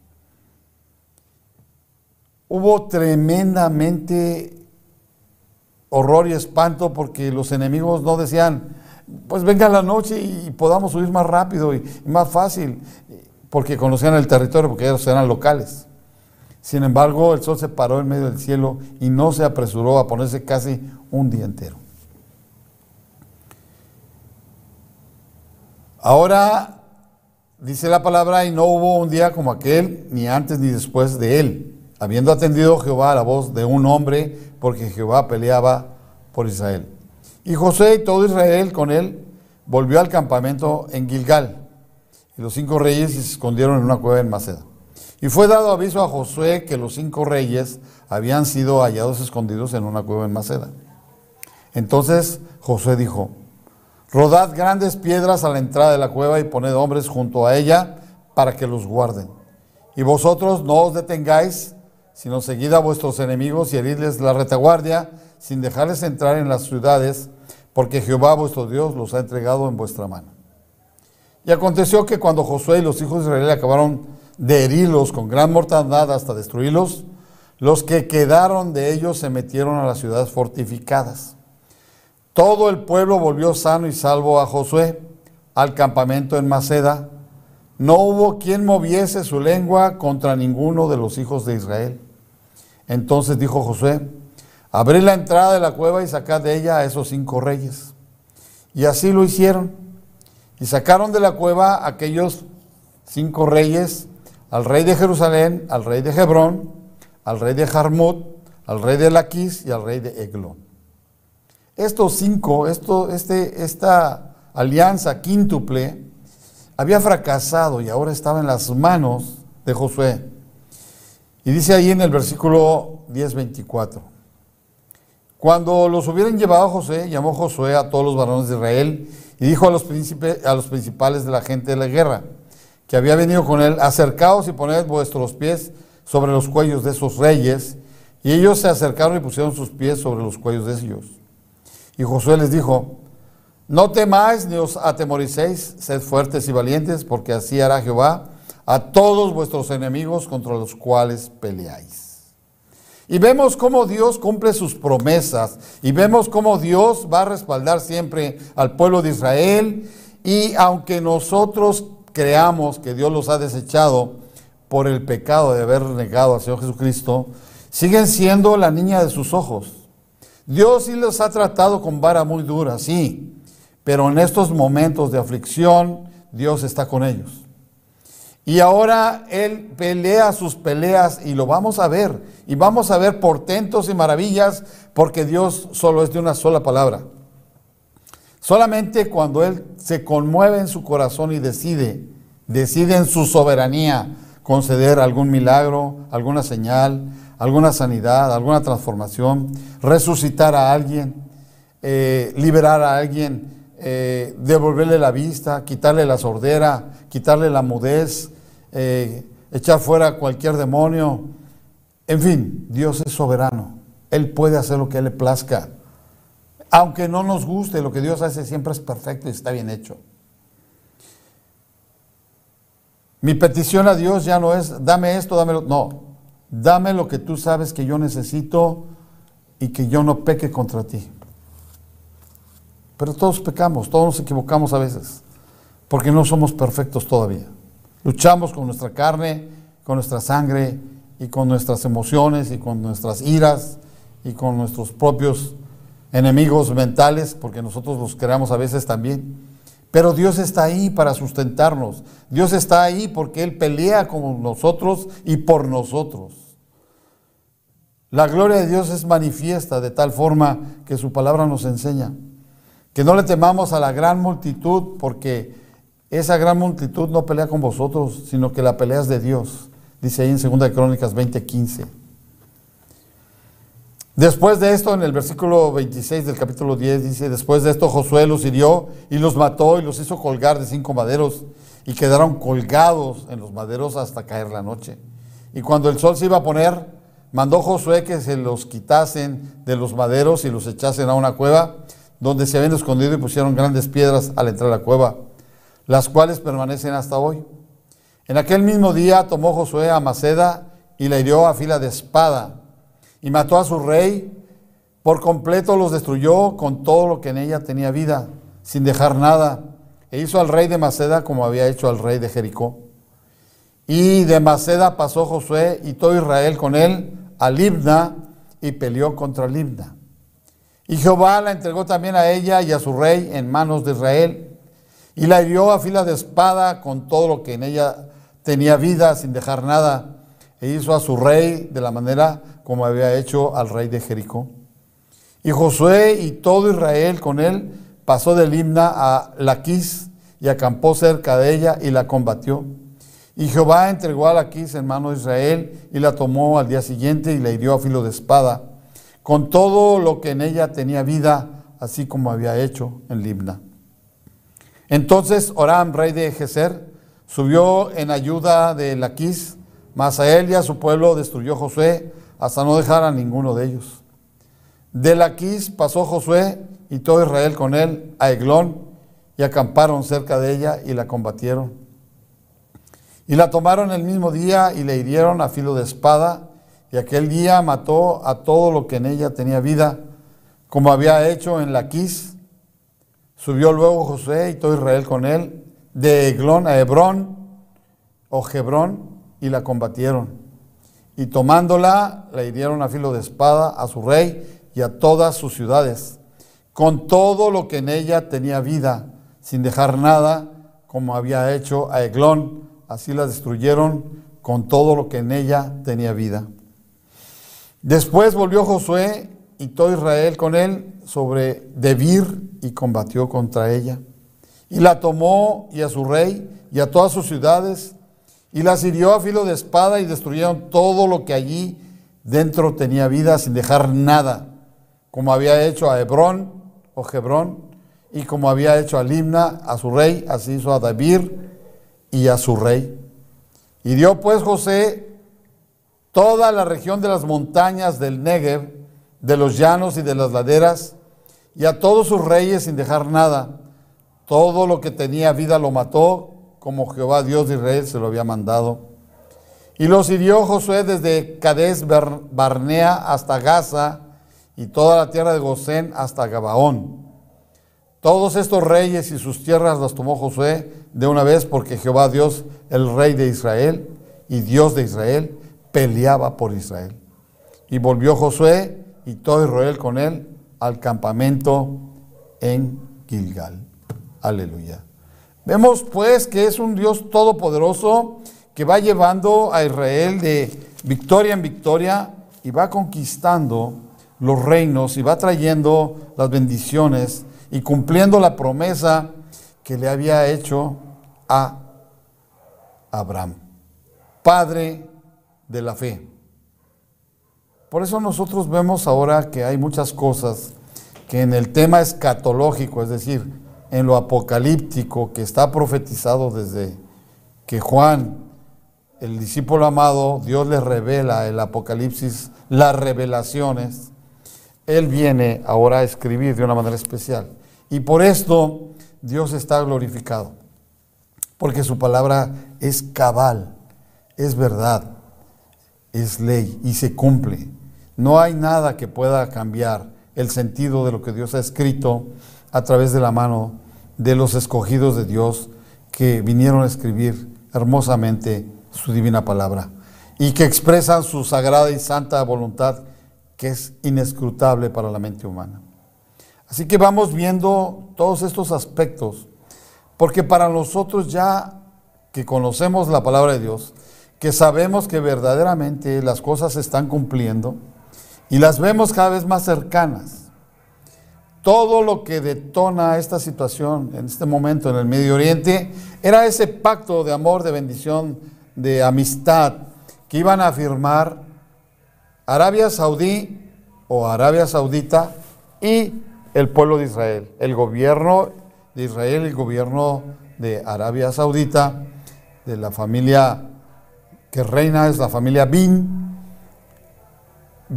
Hubo tremendamente horror y espanto porque los enemigos no decían, pues venga la noche y podamos huir más rápido y, más fácil, porque conocían el territorio, porque ellos eran locales. Sin embargo, el sol se paró en medio del cielo y no se apresuró a ponerse casi un día entero. Ahora dice la palabra, y no hubo un día como aquel, ni antes ni después de él, habiendo atendido Jehová a la voz de un hombre, porque Jehová peleaba por Israel. Y José y todo Israel con él volvió al campamento en Gilgal. Y los cinco reyes se escondieron en una cueva en Maceda. Y fue dado aviso a Josué que los cinco reyes habían sido hallados escondidos en una cueva en Maceda. Entonces Josué dijo, Rodad grandes piedras a la entrada de la cueva y poned hombres junto a ella para que los guarden. Y vosotros no os detengáis, sino seguid a vuestros enemigos y heridles la retaguardia, sin dejarles entrar en las ciudades, porque Jehová vuestro Dios los ha entregado en vuestra mano. Y aconteció que cuando Josué y los hijos de Israel acabaron de herirlos con gran mortandad hasta destruirlos, los que quedaron de ellos se metieron a las ciudades fortificadas. Todo el pueblo volvió sano y salvo a Josué al campamento en Maceda. No hubo quien moviese su lengua contra ninguno de los hijos de Israel. Entonces dijo Josué, abrid la entrada de la cueva y sacad de ella a esos cinco reyes. Y así lo hicieron. Y sacaron de la cueva aquellos cinco reyes, al rey de Jerusalén, al rey de Hebrón, al rey de Jarmut, al rey de Laquis y al rey de Eglón. Estos cinco, esto, este, esta alianza quíntuple había fracasado y ahora estaba en las manos de Josué. Y dice ahí en el versículo 10:24, cuando los hubieran llevado a José, llamó Josué a todos los varones de Israel y dijo a los, príncipes, a los principales de la gente de la guerra, que había venido con él, acercaos y poned vuestros pies sobre los cuellos de esos reyes. Y ellos se acercaron y pusieron sus pies sobre los cuellos de ellos. Y Josué les dijo, no temáis ni os atemoricéis, sed fuertes y valientes, porque así hará Jehová a todos vuestros enemigos contra los cuales peleáis. Y vemos cómo Dios cumple sus promesas y vemos cómo Dios va a respaldar siempre al pueblo de Israel y aunque nosotros creamos que Dios los ha desechado por el pecado de haber negado al Señor Jesucristo, siguen siendo la niña de sus ojos. Dios sí los ha tratado con vara muy dura, sí, pero en estos momentos de aflicción, Dios está con ellos. Y ahora Él pelea sus peleas y lo vamos a ver. Y vamos a ver portentos y maravillas porque Dios solo es de una sola palabra. Solamente cuando Él se conmueve en su corazón y decide, decide en su soberanía conceder algún milagro, alguna señal, alguna sanidad, alguna transformación, resucitar a alguien, eh, liberar a alguien, eh, devolverle la vista, quitarle la sordera, quitarle la mudez, eh, echar fuera cualquier demonio. En fin, Dios es soberano. Él puede hacer lo que Él le plazca. Aunque no nos guste, lo que Dios hace siempre es perfecto y está bien hecho. Mi petición a Dios ya no es, dame esto, dámelo. No, dame lo que tú sabes que yo necesito y que yo no peque contra ti. Pero todos pecamos, todos nos equivocamos a veces, porque no somos perfectos todavía. Luchamos con nuestra carne, con nuestra sangre y con nuestras emociones y con nuestras iras y con nuestros propios enemigos mentales, porque nosotros los creamos a veces también. Pero Dios está ahí para sustentarnos. Dios está ahí porque Él pelea con nosotros y por nosotros. La gloria de Dios es manifiesta de tal forma que su palabra nos enseña. Que no le temamos a la gran multitud porque esa gran multitud no pelea con vosotros, sino que la pelea es de Dios. Dice ahí en 2 Crónicas 20:15. Después de esto, en el versículo 26 del capítulo 10, dice, después de esto Josué los hirió y los mató y los hizo colgar de cinco maderos y quedaron colgados en los maderos hasta caer la noche. Y cuando el sol se iba a poner, mandó Josué que se los quitasen de los maderos y los echasen a una cueva donde se habían escondido y pusieron grandes piedras al entrar a la cueva, las cuales permanecen hasta hoy. En aquel mismo día tomó Josué a Maceda y la hirió a fila de espada y mató a su rey, por completo los destruyó con todo lo que en ella tenía vida, sin dejar nada, e hizo al rey de Maceda como había hecho al rey de Jericó. Y de Maceda pasó Josué y todo Israel con él a Libna y peleó contra Libna. Y Jehová la entregó también a ella y a su rey en manos de Israel, y la hirió a fila de espada con todo lo que en ella tenía vida, sin dejar nada, e hizo a su rey de la manera como había hecho al rey de Jericó. Y Josué y todo Israel con él pasó de Limna a Laquis y acampó cerca de ella y la combatió. Y Jehová entregó a Laquis en mano de Israel y la tomó al día siguiente y la hirió a filo de espada, con todo lo que en ella tenía vida, así como había hecho en Libna. Entonces Oram, rey de Geser, subió en ayuda de Laquis, mas a él y a su pueblo destruyó Josué hasta no dejar a ninguno de ellos. De Laquis pasó Josué y todo Israel con él a Eglón y acamparon cerca de ella y la combatieron. Y la tomaron el mismo día y le hirieron a filo de espada y aquel día mató a todo lo que en ella tenía vida, como había hecho en Laquis. Subió luego Josué y todo Israel con él de Eglón a Hebrón o Hebrón y la combatieron y tomándola la hirieron a filo de espada a su rey y a todas sus ciudades, con todo lo que en ella tenía vida, sin dejar nada, como había hecho a Eglón, así la destruyeron con todo lo que en ella tenía vida. Después volvió Josué y todo Israel con él sobre Debir y combatió contra ella. Y la tomó y a su rey y a todas sus ciudades y las hirió a filo de espada y destruyeron todo lo que allí dentro tenía vida sin dejar nada, como había hecho a Hebrón o Hebrón y como había hecho a Limna, a su rey, así hizo a David y a su rey. Y dio pues José toda la región de las montañas del Negev, de los llanos y de las laderas, y a todos sus reyes sin dejar nada. Todo lo que tenía vida lo mató como Jehová Dios de Israel se lo había mandado. Y los hirió Josué desde Cades Barnea hasta Gaza y toda la tierra de Gosén hasta Gabaón. Todos estos reyes y sus tierras las tomó Josué de una vez porque Jehová Dios, el rey de Israel y Dios de Israel, peleaba por Israel. Y volvió Josué y todo Israel con él al campamento en Gilgal. Aleluya. Vemos pues que es un Dios todopoderoso que va llevando a Israel de victoria en victoria y va conquistando los reinos y va trayendo las bendiciones y cumpliendo la promesa que le había hecho a Abraham, padre de la fe. Por eso nosotros vemos ahora que hay muchas cosas que en el tema escatológico, es decir, en lo apocalíptico que está profetizado desde que Juan, el discípulo amado, Dios le revela el Apocalipsis, las revelaciones Él viene ahora a escribir de una manera especial. Y por esto Dios está glorificado. Porque su palabra es cabal, es verdad, es ley y se cumple. No hay nada que pueda cambiar el sentido de lo que Dios ha escrito a través de la mano de los escogidos de Dios que vinieron a escribir hermosamente su divina palabra y que expresan su sagrada y santa voluntad que es inescrutable para la mente humana. Así que vamos viendo todos estos aspectos, porque para nosotros ya que conocemos la palabra de Dios, que sabemos que verdaderamente las cosas se están cumpliendo y las vemos cada vez más cercanas. Todo lo que detona esta situación en este momento en el Medio Oriente era ese pacto de amor, de bendición, de amistad que iban a firmar Arabia Saudí o Arabia Saudita y el pueblo de Israel, el gobierno de Israel, el gobierno de Arabia Saudita, de la familia que reina es la familia Bin,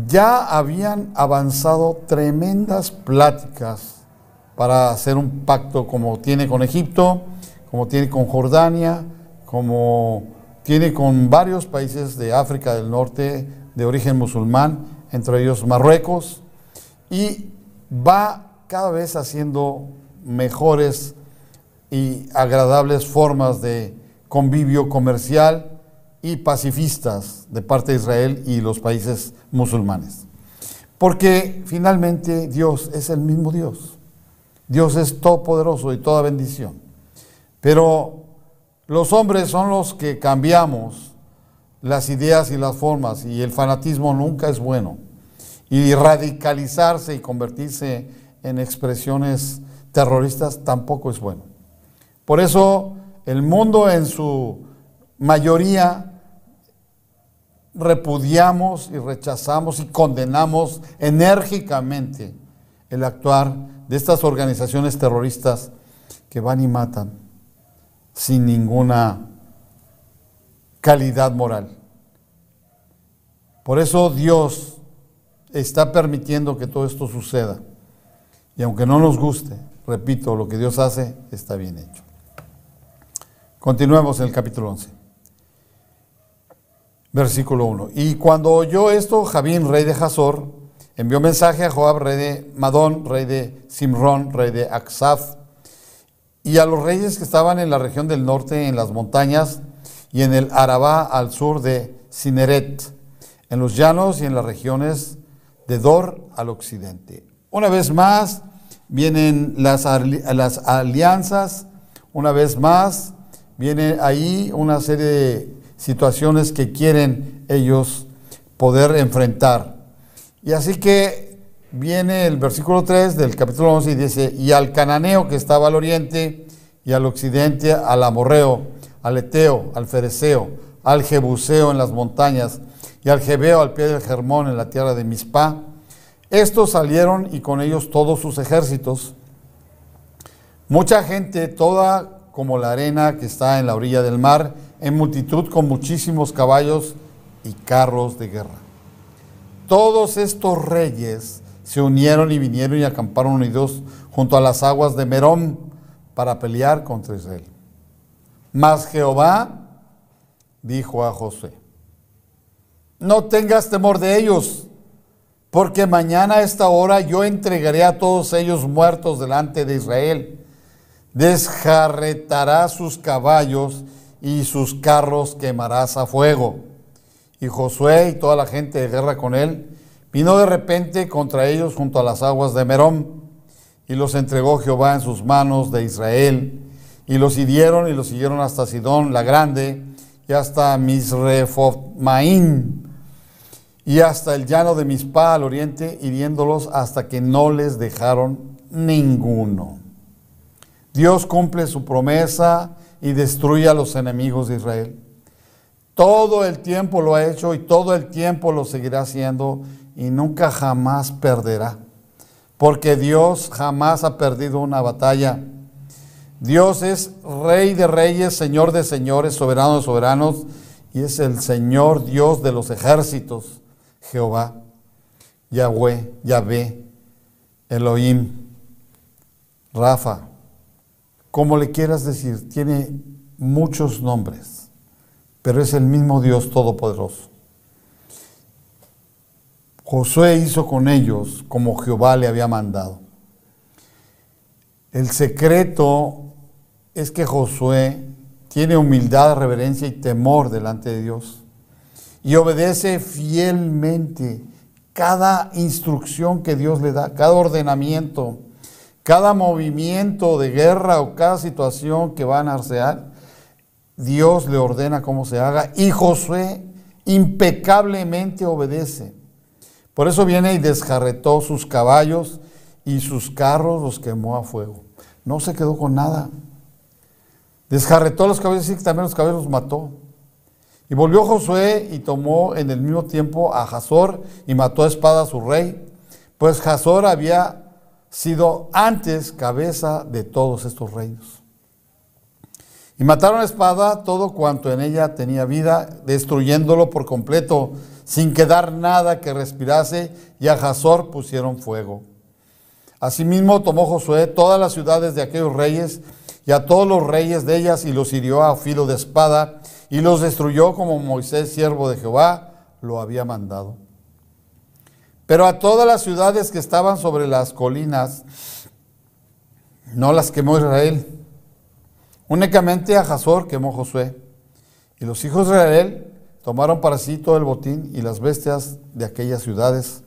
ya habían avanzado tremendas pláticas para hacer un pacto como tiene con Egipto, como tiene con Jordania, como tiene con varios países de África del Norte de origen musulmán, entre ellos Marruecos, y va cada vez haciendo mejores y agradables formas de convivio comercial y pacifistas de parte de Israel y los países musulmanes. Porque finalmente Dios es el mismo Dios. Dios es todopoderoso y toda bendición. Pero los hombres son los que cambiamos las ideas y las formas y el fanatismo nunca es bueno. Y radicalizarse y convertirse en expresiones terroristas tampoco es bueno. Por eso el mundo en su mayoría repudiamos y rechazamos y condenamos enérgicamente el actuar de estas organizaciones terroristas que van y matan sin ninguna calidad moral. Por eso Dios está permitiendo que todo esto suceda. Y aunque no nos guste, repito, lo que Dios hace está bien hecho. Continuemos en el capítulo 11. Versículo 1. Y cuando oyó esto, Javín, rey de Hazor, envió mensaje a Joab, rey de Madón, rey de Simrón, rey de Aksaf, y a los reyes que estaban en la región del norte, en las montañas, y en el Arabá al sur de Cineret, en los llanos y en las regiones de Dor al occidente. Una vez más vienen las, las alianzas, una vez más viene ahí una serie de situaciones que quieren ellos poder enfrentar. Y así que viene el versículo 3 del capítulo 11 y dice, y al cananeo que estaba al oriente y al occidente, al amorreo, al eteo, al fereceo, al jebuseo en las montañas y al jebeo al pie del Germón en la tierra de Mispa. Estos salieron y con ellos todos sus ejércitos. Mucha gente, toda como la arena que está en la orilla del mar, en multitud con muchísimos caballos y carros de guerra. Todos estos reyes se unieron y vinieron y acamparon unidos junto a las aguas de Merón para pelear contra Israel. Mas Jehová dijo a José, no tengas temor de ellos, porque mañana a esta hora yo entregaré a todos ellos muertos delante de Israel. Desjarretará sus caballos y sus carros quemarás a fuego. Y Josué y toda la gente de guerra con él vino de repente contra ellos junto a las aguas de Merón, y los entregó Jehová en sus manos de Israel, y los hirieron y los siguieron hasta Sidón la grande, y hasta Misrefotmaín, y hasta el llano de Mispa al oriente, hiriéndolos hasta que no les dejaron ninguno. Dios cumple su promesa y destruye a los enemigos de Israel. Todo el tiempo lo ha hecho y todo el tiempo lo seguirá haciendo y nunca jamás perderá. Porque Dios jamás ha perdido una batalla. Dios es rey de reyes, señor de señores, soberano de soberanos y es el Señor Dios de los ejércitos, Jehová. Yahweh, Yahvé, Elohim, Rafa, como le quieras decir, tiene muchos nombres, pero es el mismo Dios Todopoderoso. Josué hizo con ellos como Jehová le había mandado. El secreto es que Josué tiene humildad, reverencia y temor delante de Dios y obedece fielmente cada instrucción que Dios le da, cada ordenamiento, cada movimiento de guerra o cada situación que van a hacer, Dios le ordena cómo se haga y Josué impecablemente obedece. Por eso viene y desjarretó sus caballos y sus carros los quemó a fuego. No se quedó con nada. Desjarretó los caballos y también los caballos los mató. Y volvió Josué y tomó en el mismo tiempo a Jazor y mató a espada a su rey, pues Jazor había sido antes cabeza de todos estos reinos. Y mataron a espada todo cuanto en ella tenía vida, destruyéndolo por completo, sin quedar nada que respirase, y a Jazor pusieron fuego. Asimismo tomó Josué todas las ciudades de aquellos reyes y a todos los reyes de ellas y los hirió a filo de espada y los destruyó como Moisés, siervo de Jehová, lo había mandado. Pero a todas las ciudades que estaban sobre las colinas, no las quemó Israel. Únicamente a Hazor quemó Josué. Y los hijos de Israel tomaron para sí todo el botín y las bestias de aquellas ciudades.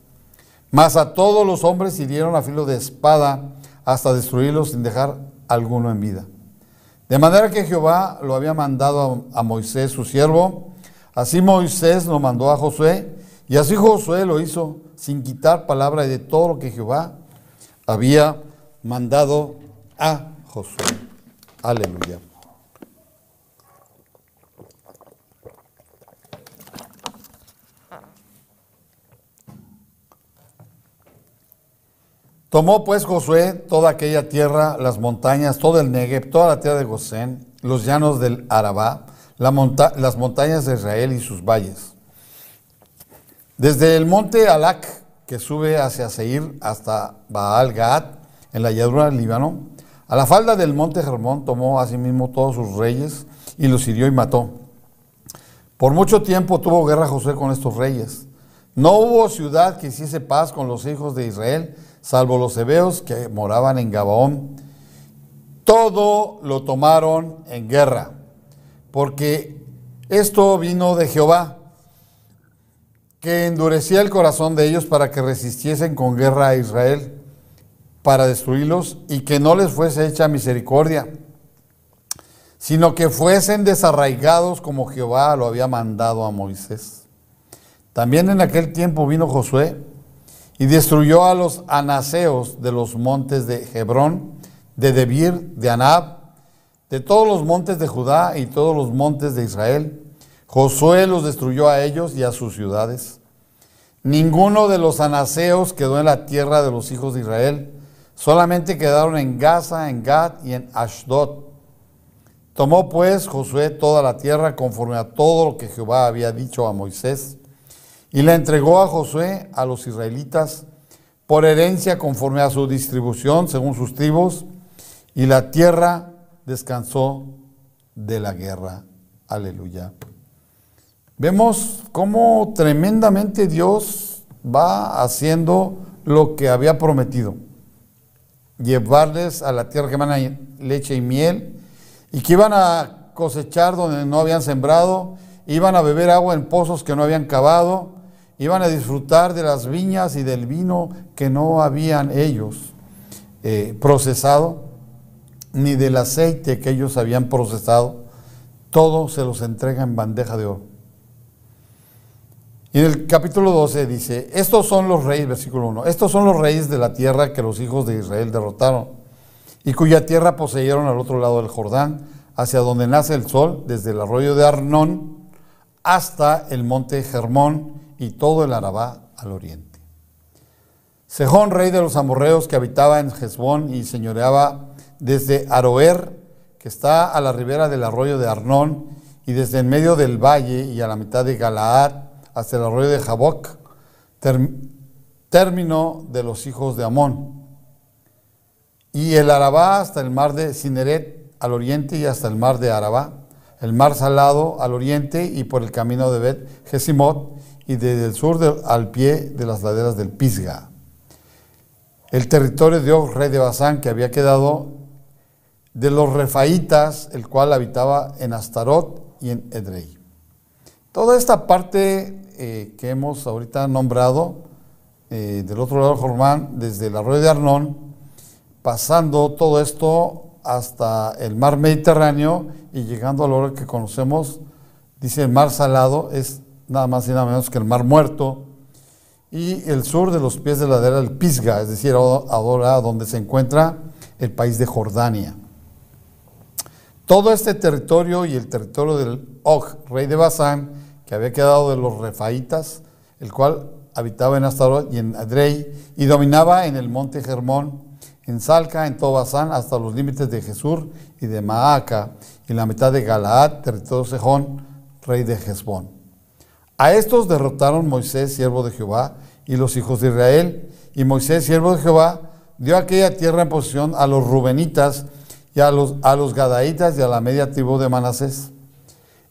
Mas a todos los hombres hirieron a filo de espada hasta destruirlos sin dejar alguno en vida. De manera que Jehová lo había mandado a, Moisés, su siervo, así Moisés lo mandó a Josué, y así Josué lo hizo sin quitar palabra de todo lo que Jehová había mandado a Josué. Aleluya. Tomó pues Josué toda aquella tierra, las montañas, todo el Negev, toda la tierra de Gosén, los llanos del Arabá, las montañas de Israel y sus valles. Desde el monte Alac, que sube hacia Seir, hasta Baal Gad, en la llanura del Líbano, a la falda del monte Hermón tomó asimismo todos sus reyes y los hirió y mató. Por mucho tiempo tuvo guerra Josué con estos reyes. No hubo ciudad que hiciese paz con los hijos de Israel, salvo los hebeos que moraban en Gabaón, todo lo tomaron en guerra, porque esto vino de Jehová, que endurecía el corazón de ellos para que resistiesen con guerra a Israel, para destruirlos y que no les fuese hecha misericordia, sino que fuesen desarraigados como Jehová lo había mandado a Moisés. También en aquel tiempo vino Josué, y destruyó a los anaseos de los montes de Hebrón, de Debir, de Anab, de todos los montes de Judá y todos los montes de Israel. Josué los destruyó a ellos y a sus ciudades. Ninguno de los anaseos quedó en la tierra de los hijos de Israel, solamente quedaron en Gaza, en Gad y en Ashdod. Tomó pues Josué toda la tierra conforme a todo lo que Jehová había dicho a Moisés y la entregó a Josué a los israelitas por herencia conforme a su distribución según sus tribus, y la tierra descansó de la guerra. Aleluya. Vemos cómo tremendamente Dios va haciendo lo que había prometido. Llevarles a la tierra que van leche y miel y que iban a cosechar donde no habían sembrado, iban a beber agua en pozos que no habían cavado, iban a disfrutar de las viñas y del vino que no habían ellos eh, procesado, ni del aceite que ellos habían procesado. Todo se los entrega en bandeja de oro. Y en el capítulo 12 dice, estos son los reyes, versículo 1, estos son los reyes de la tierra que los hijos de Israel derrotaron y cuya tierra poseyeron al otro lado del Jordán, hacia donde nace el sol, desde el arroyo de Arnón hasta el monte Germón y todo el Arabá al oriente. Sejón, rey de los amorreos que habitaba en Hezbón y señoreaba desde Aroer, que está a la ribera del arroyo de Arnón, y desde en medio del valle y a la mitad de Galaad hasta el arroyo de Jaboc, término de los hijos de Amón. Y el Arabá hasta el mar de Cineret al oriente y hasta el mar de Arabá, el mar salado al oriente y por el camino de Bet Gesimot y desde el sur al pie de las laderas del Pisga. El territorio de Og, rey de Basán, que había quedado de los refaítas, el cual habitaba en Astarot y en Edrei. Toda esta parte eh, que hemos ahorita nombrado, eh, del otro lado del Jordán, desde el arroyo de Arnón, pasando todo esto hasta el mar Mediterráneo y llegando a lo que conocemos, dice el mar salado, es nada más y nada menos que el mar muerto, y el sur de los pies de la ladera del Pisga, es decir, ahora donde se encuentra el país de Jordania. Todo este territorio y el territorio del Og, rey de Basán, que había quedado de los refaítas, el cual habitaba en Astarot y en Adrei, y dominaba en el monte Hermón, en Salca, en todo Basán, hasta los límites de Jesur y de Maaca, y la mitad de Galaad, territorio de Sejón, rey de Hezbón. A estos derrotaron Moisés, siervo de Jehová, y los hijos de Israel, y Moisés, siervo de Jehová, dio aquella tierra en posesión a los rubenitas, y a los, a los Gadaitas y a la media tribu de Manasés.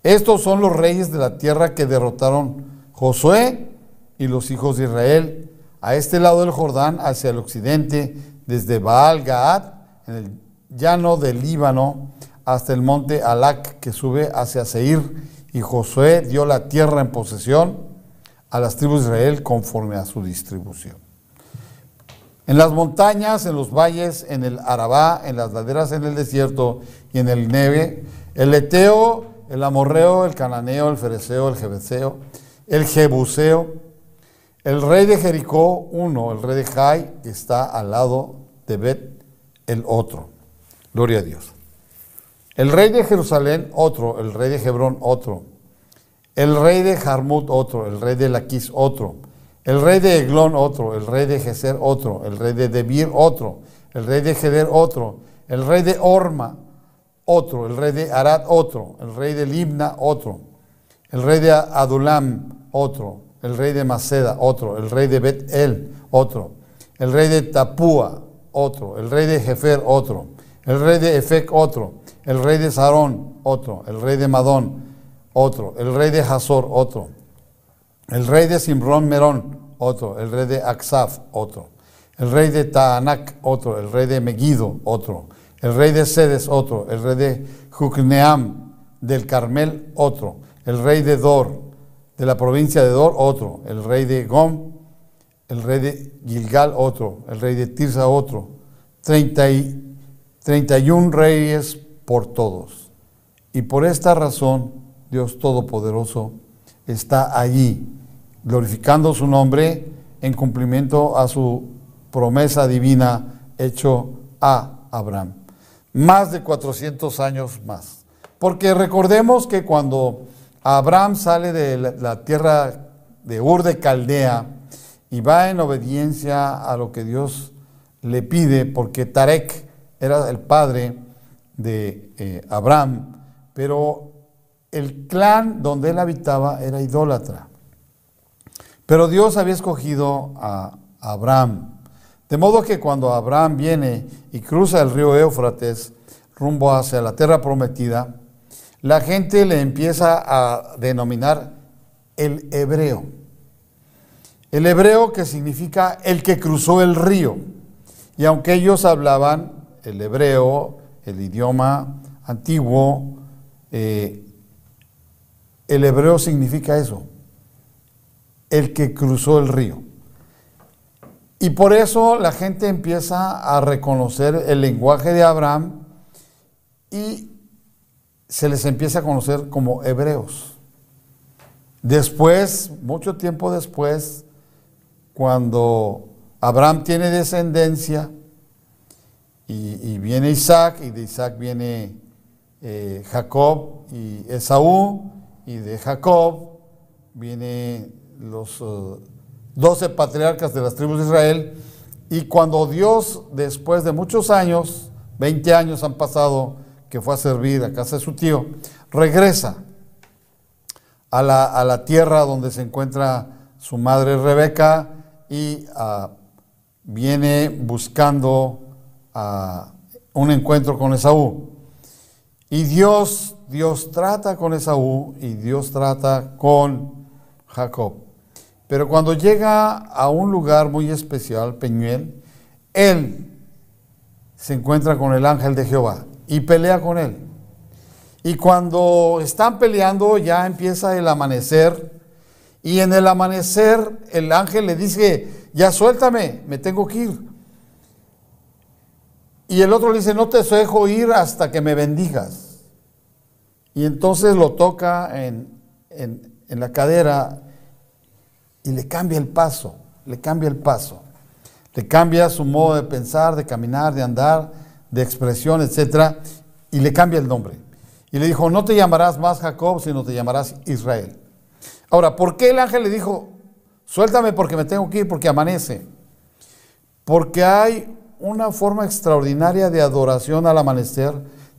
Estos son los reyes de la tierra que derrotaron Josué y los hijos de Israel a este lado del Jordán, hacia el occidente, desde Baal Gaad, en el llano del Líbano, hasta el monte Alac que sube hacia Seir. Y Josué dio la tierra en posesión a las tribus de Israel conforme a su distribución. En las montañas, en los valles, en el Arabá, en las laderas en el desierto y en el neve, el Eteo, el Amorreo, el Cananeo, el Fereceo, el Jebeseo, el Jebuseo, el rey de Jericó, uno, el rey de Jai, que está al lado de Bet, el otro. Gloria a Dios. El rey de Jerusalén, otro, el rey de Hebrón, otro. El rey de Jarmut, otro, el rey de Laquis, otro el rey de Eglón, otro. El rey de Geser, otro. El rey de Debir, otro. El rey de Geder, otro. El rey de Orma, otro. El rey de Arad, otro. El rey de Libna, otro. El rey de Adulam, otro. El rey de Maceda, otro. El rey de Bet El, otro. El rey de Tapúa, otro. El rey de Jefer, otro. El rey de Efec, otro. El rey de Sarón, otro. El rey de Madón, otro. El rey de Hazor, otro. El rey de Simrón Merón, otro. El rey de Aksaf, otro. El rey de Taanac, otro. El rey de Megiddo, otro. El rey de Sedes, otro. El rey de Jukneam del Carmel, otro. El rey de Dor, de la provincia de Dor, otro. El rey de Gom, el rey de Gilgal, otro. El rey de Tirsa, otro. Treinta y, y un reyes por todos. Y por esta razón, Dios Todopoderoso está allí glorificando su nombre en cumplimiento a su promesa divina hecho a Abraham. Más de 400 años más. Porque recordemos que cuando Abraham sale de la tierra de Ur de Caldea y va en obediencia a lo que Dios le pide, porque Tarek era el padre de eh, Abraham, pero el clan donde él habitaba era idólatra. Pero Dios había escogido a Abraham. De modo que cuando Abraham viene y cruza el río Éufrates rumbo hacia la tierra prometida, la gente le empieza a denominar el hebreo. El hebreo que significa el que cruzó el río. Y aunque ellos hablaban el hebreo, el idioma antiguo, eh, el hebreo significa eso, el que cruzó el río. Y por eso la gente empieza a reconocer el lenguaje de Abraham y se les empieza a conocer como hebreos. Después, mucho tiempo después, cuando Abraham tiene descendencia y, viene Isaac, y de Isaac viene eh, Jacob y Esaú, y de Jacob viene los eh, doce patriarcas de las tribus de Israel, y cuando Dios, después de muchos años, 20 años han pasado, que fue a servir a casa de su tío, regresa a la, a la tierra donde se encuentra su madre Rebeca y ah, viene buscando ah, un encuentro con Esaú. Y Dios, Dios trata con Esaú y Dios trata con Jacob. Pero cuando llega a un lugar muy especial, Peñuel, él se encuentra con el ángel de Jehová y pelea con él. Y cuando están peleando ya empieza el amanecer y en el amanecer el ángel le dice, ya suéltame, me tengo que ir. Y el otro le dice, no te dejo ir hasta que me bendigas. Y entonces lo toca en, en, en la cadera y le cambia el paso, le cambia el paso. Le cambia su modo de pensar, de caminar, de andar, de expresión, etc. Y le cambia el nombre. Y le dijo, no te llamarás más Jacob, sino te llamarás Israel. Ahora, ¿por qué el ángel le dijo, suéltame porque me tengo que ir, porque amanece? Porque hay una forma extraordinaria de adoración al amanecer,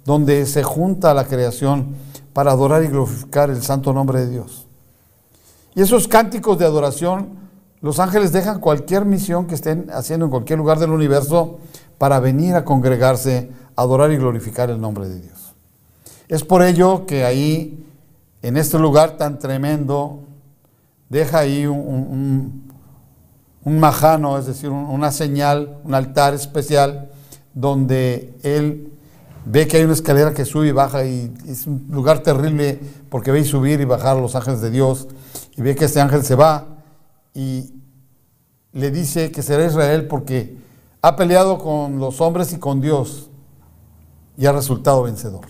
donde se junta la creación para adorar y glorificar el santo nombre de Dios. Y esos cánticos de adoración los ángeles dejan cualquier misión que estén haciendo en cualquier lugar del universo para venir a congregarse, adorar y glorificar el nombre de Dios. Es por ello que ahí, en este lugar tan tremendo, deja ahí un, majano, es decir, una señal, un altar especial, donde él ve que hay una escalera que sube y baja y es un lugar terrible porque ve subir y bajar a los ángeles de Dios y ve que este ángel se va y le dice que será Israel porque ha peleado con los hombres y con Dios y ha resultado vencedor.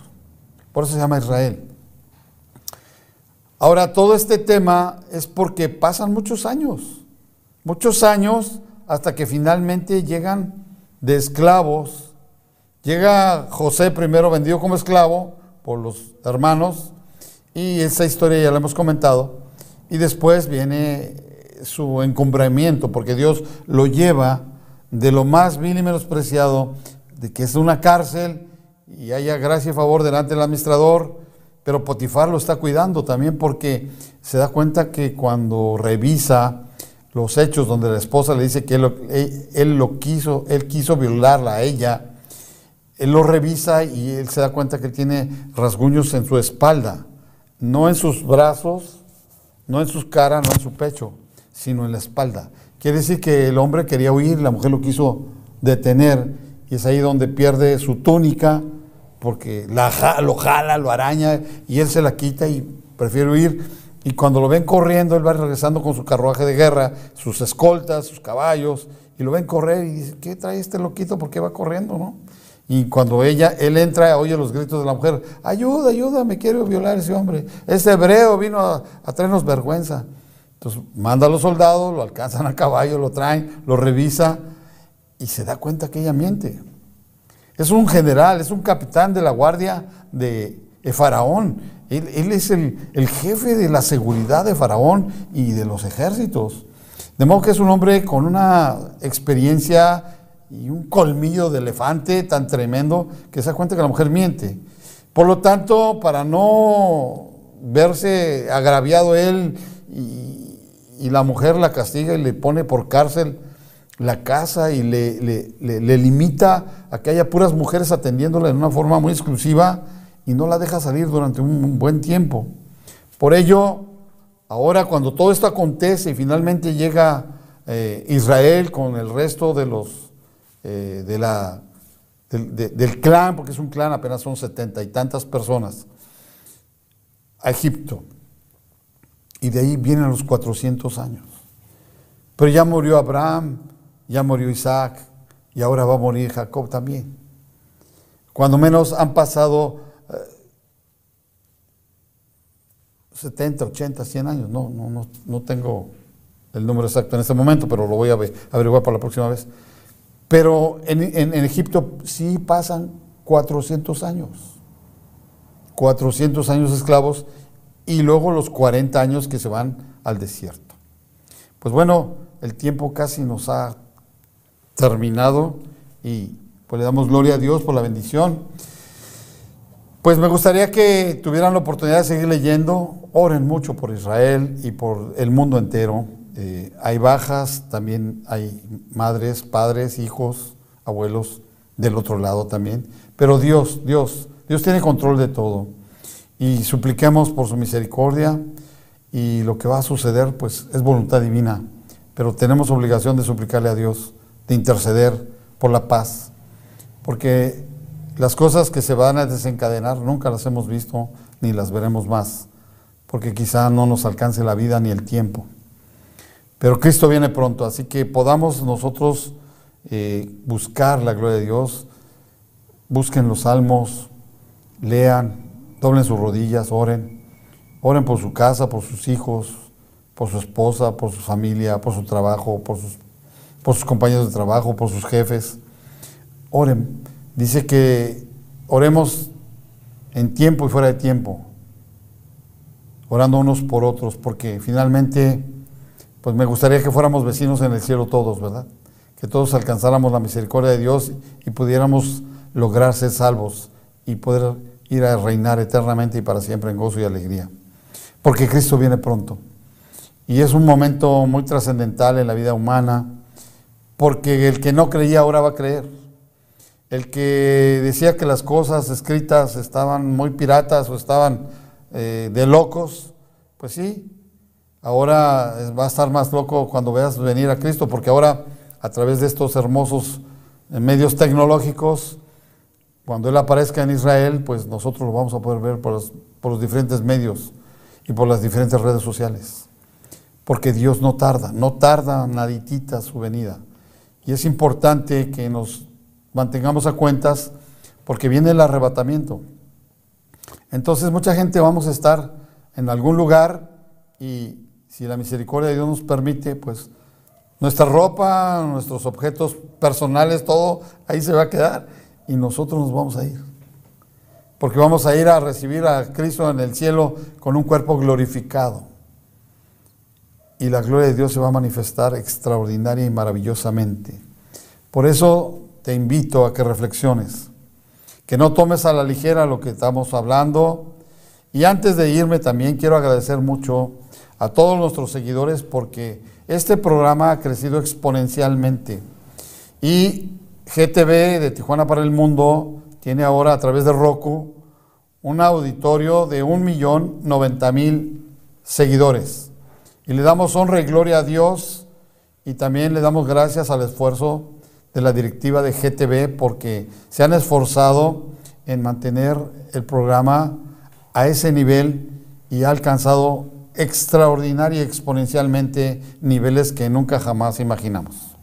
Por eso se llama Israel. Ahora, todo este tema es porque pasan muchos años, muchos años hasta que finalmente llegan de esclavos. Llega José primero vendido como esclavo por los hermanos y esa historia ya la hemos comentado. Y después viene su encumbramiento, porque Dios lo lleva de lo más vil y menospreciado, de que es una cárcel y haya gracia y favor delante del administrador, pero Potifar lo está cuidando también porque se da cuenta que cuando revisa los hechos donde la esposa le dice que él, él lo quiso, él quiso violarla a ella, él lo revisa y él se da cuenta que tiene rasguños en su espalda, no en sus brazos, no en sus caras, no en su pecho sino en la espalda. Quiere decir que el hombre quería huir, la mujer lo quiso detener, y es ahí donde pierde su túnica, porque la, lo jala, lo araña, y él se la quita y prefiere huir. Y cuando lo ven corriendo, él va regresando con su carruaje de guerra, sus escoltas, sus caballos, y lo ven correr y dice, ¿qué trae este loquito? ¿Por qué va corriendo? ¿no? Y cuando ella, él entra, oye los gritos de la mujer, ayuda, ayuda, me quiere violar ese hombre. Ese hebreo vino a, a traernos vergüenza. Entonces manda a los soldados, lo alcanzan a caballo, lo traen, lo revisa y se da cuenta que ella miente. Es un general, es un capitán de la guardia de, Faraón. Él, es el, el, jefe de la seguridad de Faraón y de los ejércitos. De modo que es un hombre con una experiencia y un colmillo de elefante tan tremendo que se da cuenta que la mujer miente. Por lo tanto, para no verse agraviado él y, la mujer la castiga y le pone por cárcel la casa y le, le, limita a que haya puras mujeres atendiéndola en una forma muy exclusiva y no la deja salir durante un buen tiempo. Por ello, ahora cuando todo esto acontece y finalmente llega eh, Israel con el resto de los eh, de la, del clan, porque es un clan, apenas son setenta y tantas personas, a Egipto. Y de ahí vienen los 400 años. Pero ya murió Abraham, ya murió Isaac y ahora va a morir Jacob también. Cuando menos han pasado 70, 80, 100 años. No, no, no, no tengo el número exacto en este momento, pero lo voy a averiguar para la próxima vez. Pero en, en, Egipto sí pasan 400 años. 400 años esclavos y luego los 40 años que se van al desierto. Pues bueno, el tiempo casi nos ha terminado y pues le damos gloria a Dios por la bendición. Pues me gustaría que tuvieran la oportunidad de seguir leyendo, oren mucho por Israel y por el mundo entero, eh, hay bajas, también hay madres, padres, hijos, abuelos del otro lado también. Pero Dios, Dios, Dios tiene control de todo. Y supliquemos por su misericordia y lo que va a suceder pues es voluntad divina. Pero tenemos obligación de suplicarle a Dios, de interceder por la paz. Porque las cosas que se van a desencadenar nunca las hemos visto ni las veremos más. Porque quizá no nos alcance la vida ni el tiempo. Pero Cristo viene pronto, así que podamos nosotros eh, buscar la gloria de Dios, busquen los salmos, lean, doblen sus rodillas, oren, oren por su casa, por sus hijos, por su esposa, por su familia, por su trabajo, por sus, por sus compañeros de trabajo, por sus jefes. Oren. Dice que oremos en tiempo y fuera de tiempo, orando unos por otros, porque finalmente, pues me gustaría que fuéramos vecinos en el cielo todos, ¿verdad? Que todos alcanzáramos la misericordia de Dios y pudiéramos lograr ser salvos y poder ir a reinar eternamente y para siempre en gozo y alegría. Porque Cristo viene pronto. Y es un momento muy trascendental en la vida humana, porque el que no creía ahora va a creer. El que decía que las cosas escritas estaban muy piratas o estaban eh, de locos, pues sí, ahora va a estar más loco cuando veas venir a Cristo, porque ahora a través de estos hermosos eh, medios tecnológicos, cuando Él aparezca en Israel, pues nosotros lo vamos a poder ver por los, diferentes medios y por las diferentes redes sociales. Porque Dios no tarda, no tarda naditita su venida. Y es importante que nos mantengamos a cuentas porque viene el arrebatamiento. Entonces mucha gente vamos a estar en algún lugar y si la misericordia de Dios nos permite, pues nuestra ropa, nuestros objetos personales, todo ahí se va a quedar y nosotros nos vamos a ir. Porque vamos a ir a recibir a Cristo en el cielo con un cuerpo glorificado. Y la gloria de Dios se va a manifestar extraordinaria y maravillosamente. Por eso te invito a que reflexiones, que no tomes a la ligera lo que estamos hablando. Y antes de irme también quiero agradecer mucho a todos nuestros seguidores porque este programa ha crecido exponencialmente. Y GTV de Tijuana para el Mundo tiene ahora a través de Roku un auditorio de un millón noventa mil seguidores. Y le damos honra y gloria a Dios y también le damos gracias al esfuerzo de la directiva de GTV porque se han esforzado en mantener el programa a ese nivel y ha alcanzado extraordinaria y exponencialmente niveles que nunca jamás imaginamos.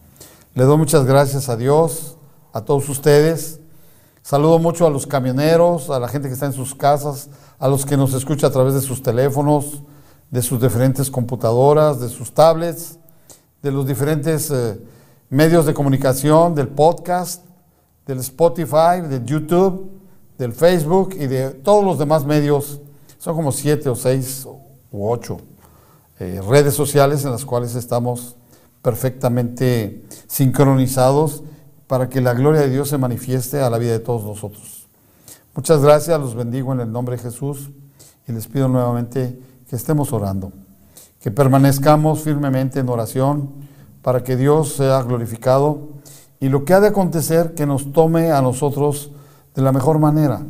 Le doy muchas gracias a Dios, a todos ustedes. Saludo mucho a los camioneros, a la gente que está en sus casas, a los que nos escucha a través de sus teléfonos, de sus diferentes computadoras, de sus tablets, de los diferentes eh, medios de comunicación, del podcast, del Spotify, del YouTube, del Facebook y de todos los demás medios. Son como siete o seis u ocho eh, redes sociales en las cuales estamos perfectamente sincronizados para que la gloria de Dios se manifieste a la vida de todos nosotros. Muchas gracias, los bendigo en el nombre de Jesús y les pido nuevamente que estemos orando, que permanezcamos firmemente en oración para que Dios sea glorificado y lo que ha de acontecer que nos tome a nosotros de la mejor manera.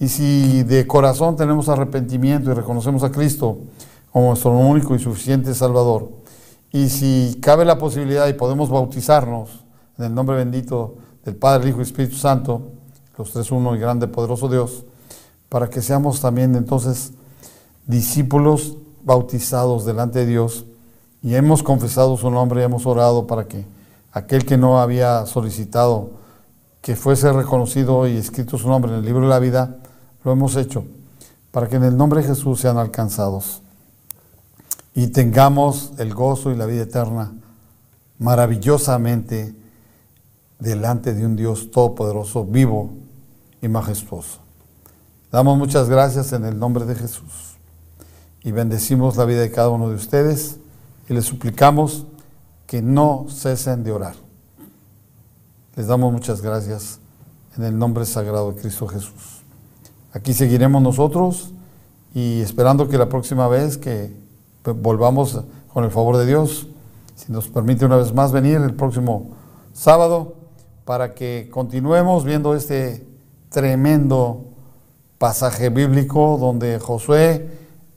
Y si de corazón tenemos arrepentimiento y reconocemos a Cristo como nuestro único y suficiente Salvador, y si cabe la posibilidad y podemos bautizarnos, en el nombre bendito del Padre, Hijo y Espíritu Santo, los tres uno y grande, poderoso Dios, para que seamos también entonces discípulos bautizados delante de Dios y hemos confesado su nombre y hemos orado para que aquel que no había solicitado que fuese reconocido y escrito su nombre en el libro de la vida, lo hemos hecho, para que en el nombre de Jesús sean alcanzados y tengamos el gozo y la vida eterna maravillosamente delante de un Dios todopoderoso, vivo y majestuoso. Damos muchas gracias en el nombre de Jesús y bendecimos la vida de cada uno de ustedes y les suplicamos que no cesen de orar. Les damos muchas gracias en el nombre sagrado de Cristo Jesús. Aquí seguiremos nosotros y esperando que la próxima vez que volvamos con el favor de Dios, si nos permite una vez más venir el próximo sábado para que continuemos viendo este tremendo pasaje bíblico donde Josué,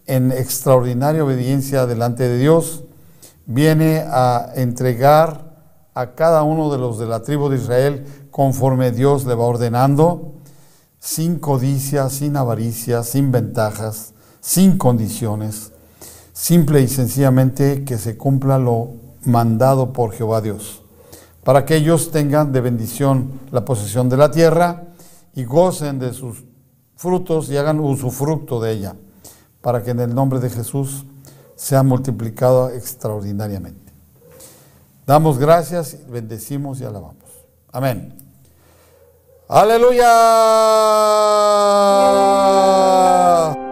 en extraordinaria obediencia delante de Dios, viene a entregar a cada uno de los de la tribu de Israel conforme Dios le va ordenando, sin codicia, sin avaricia, sin ventajas, sin condiciones, simple y sencillamente que se cumpla lo mandado por Jehová Dios, para que ellos tengan de bendición la posesión de la tierra y gocen de sus frutos y hagan usufructo de ella, para que en el nombre de Jesús sea multiplicado extraordinariamente. Damos gracias, bendecimos y alabamos. Amén. Aleluya.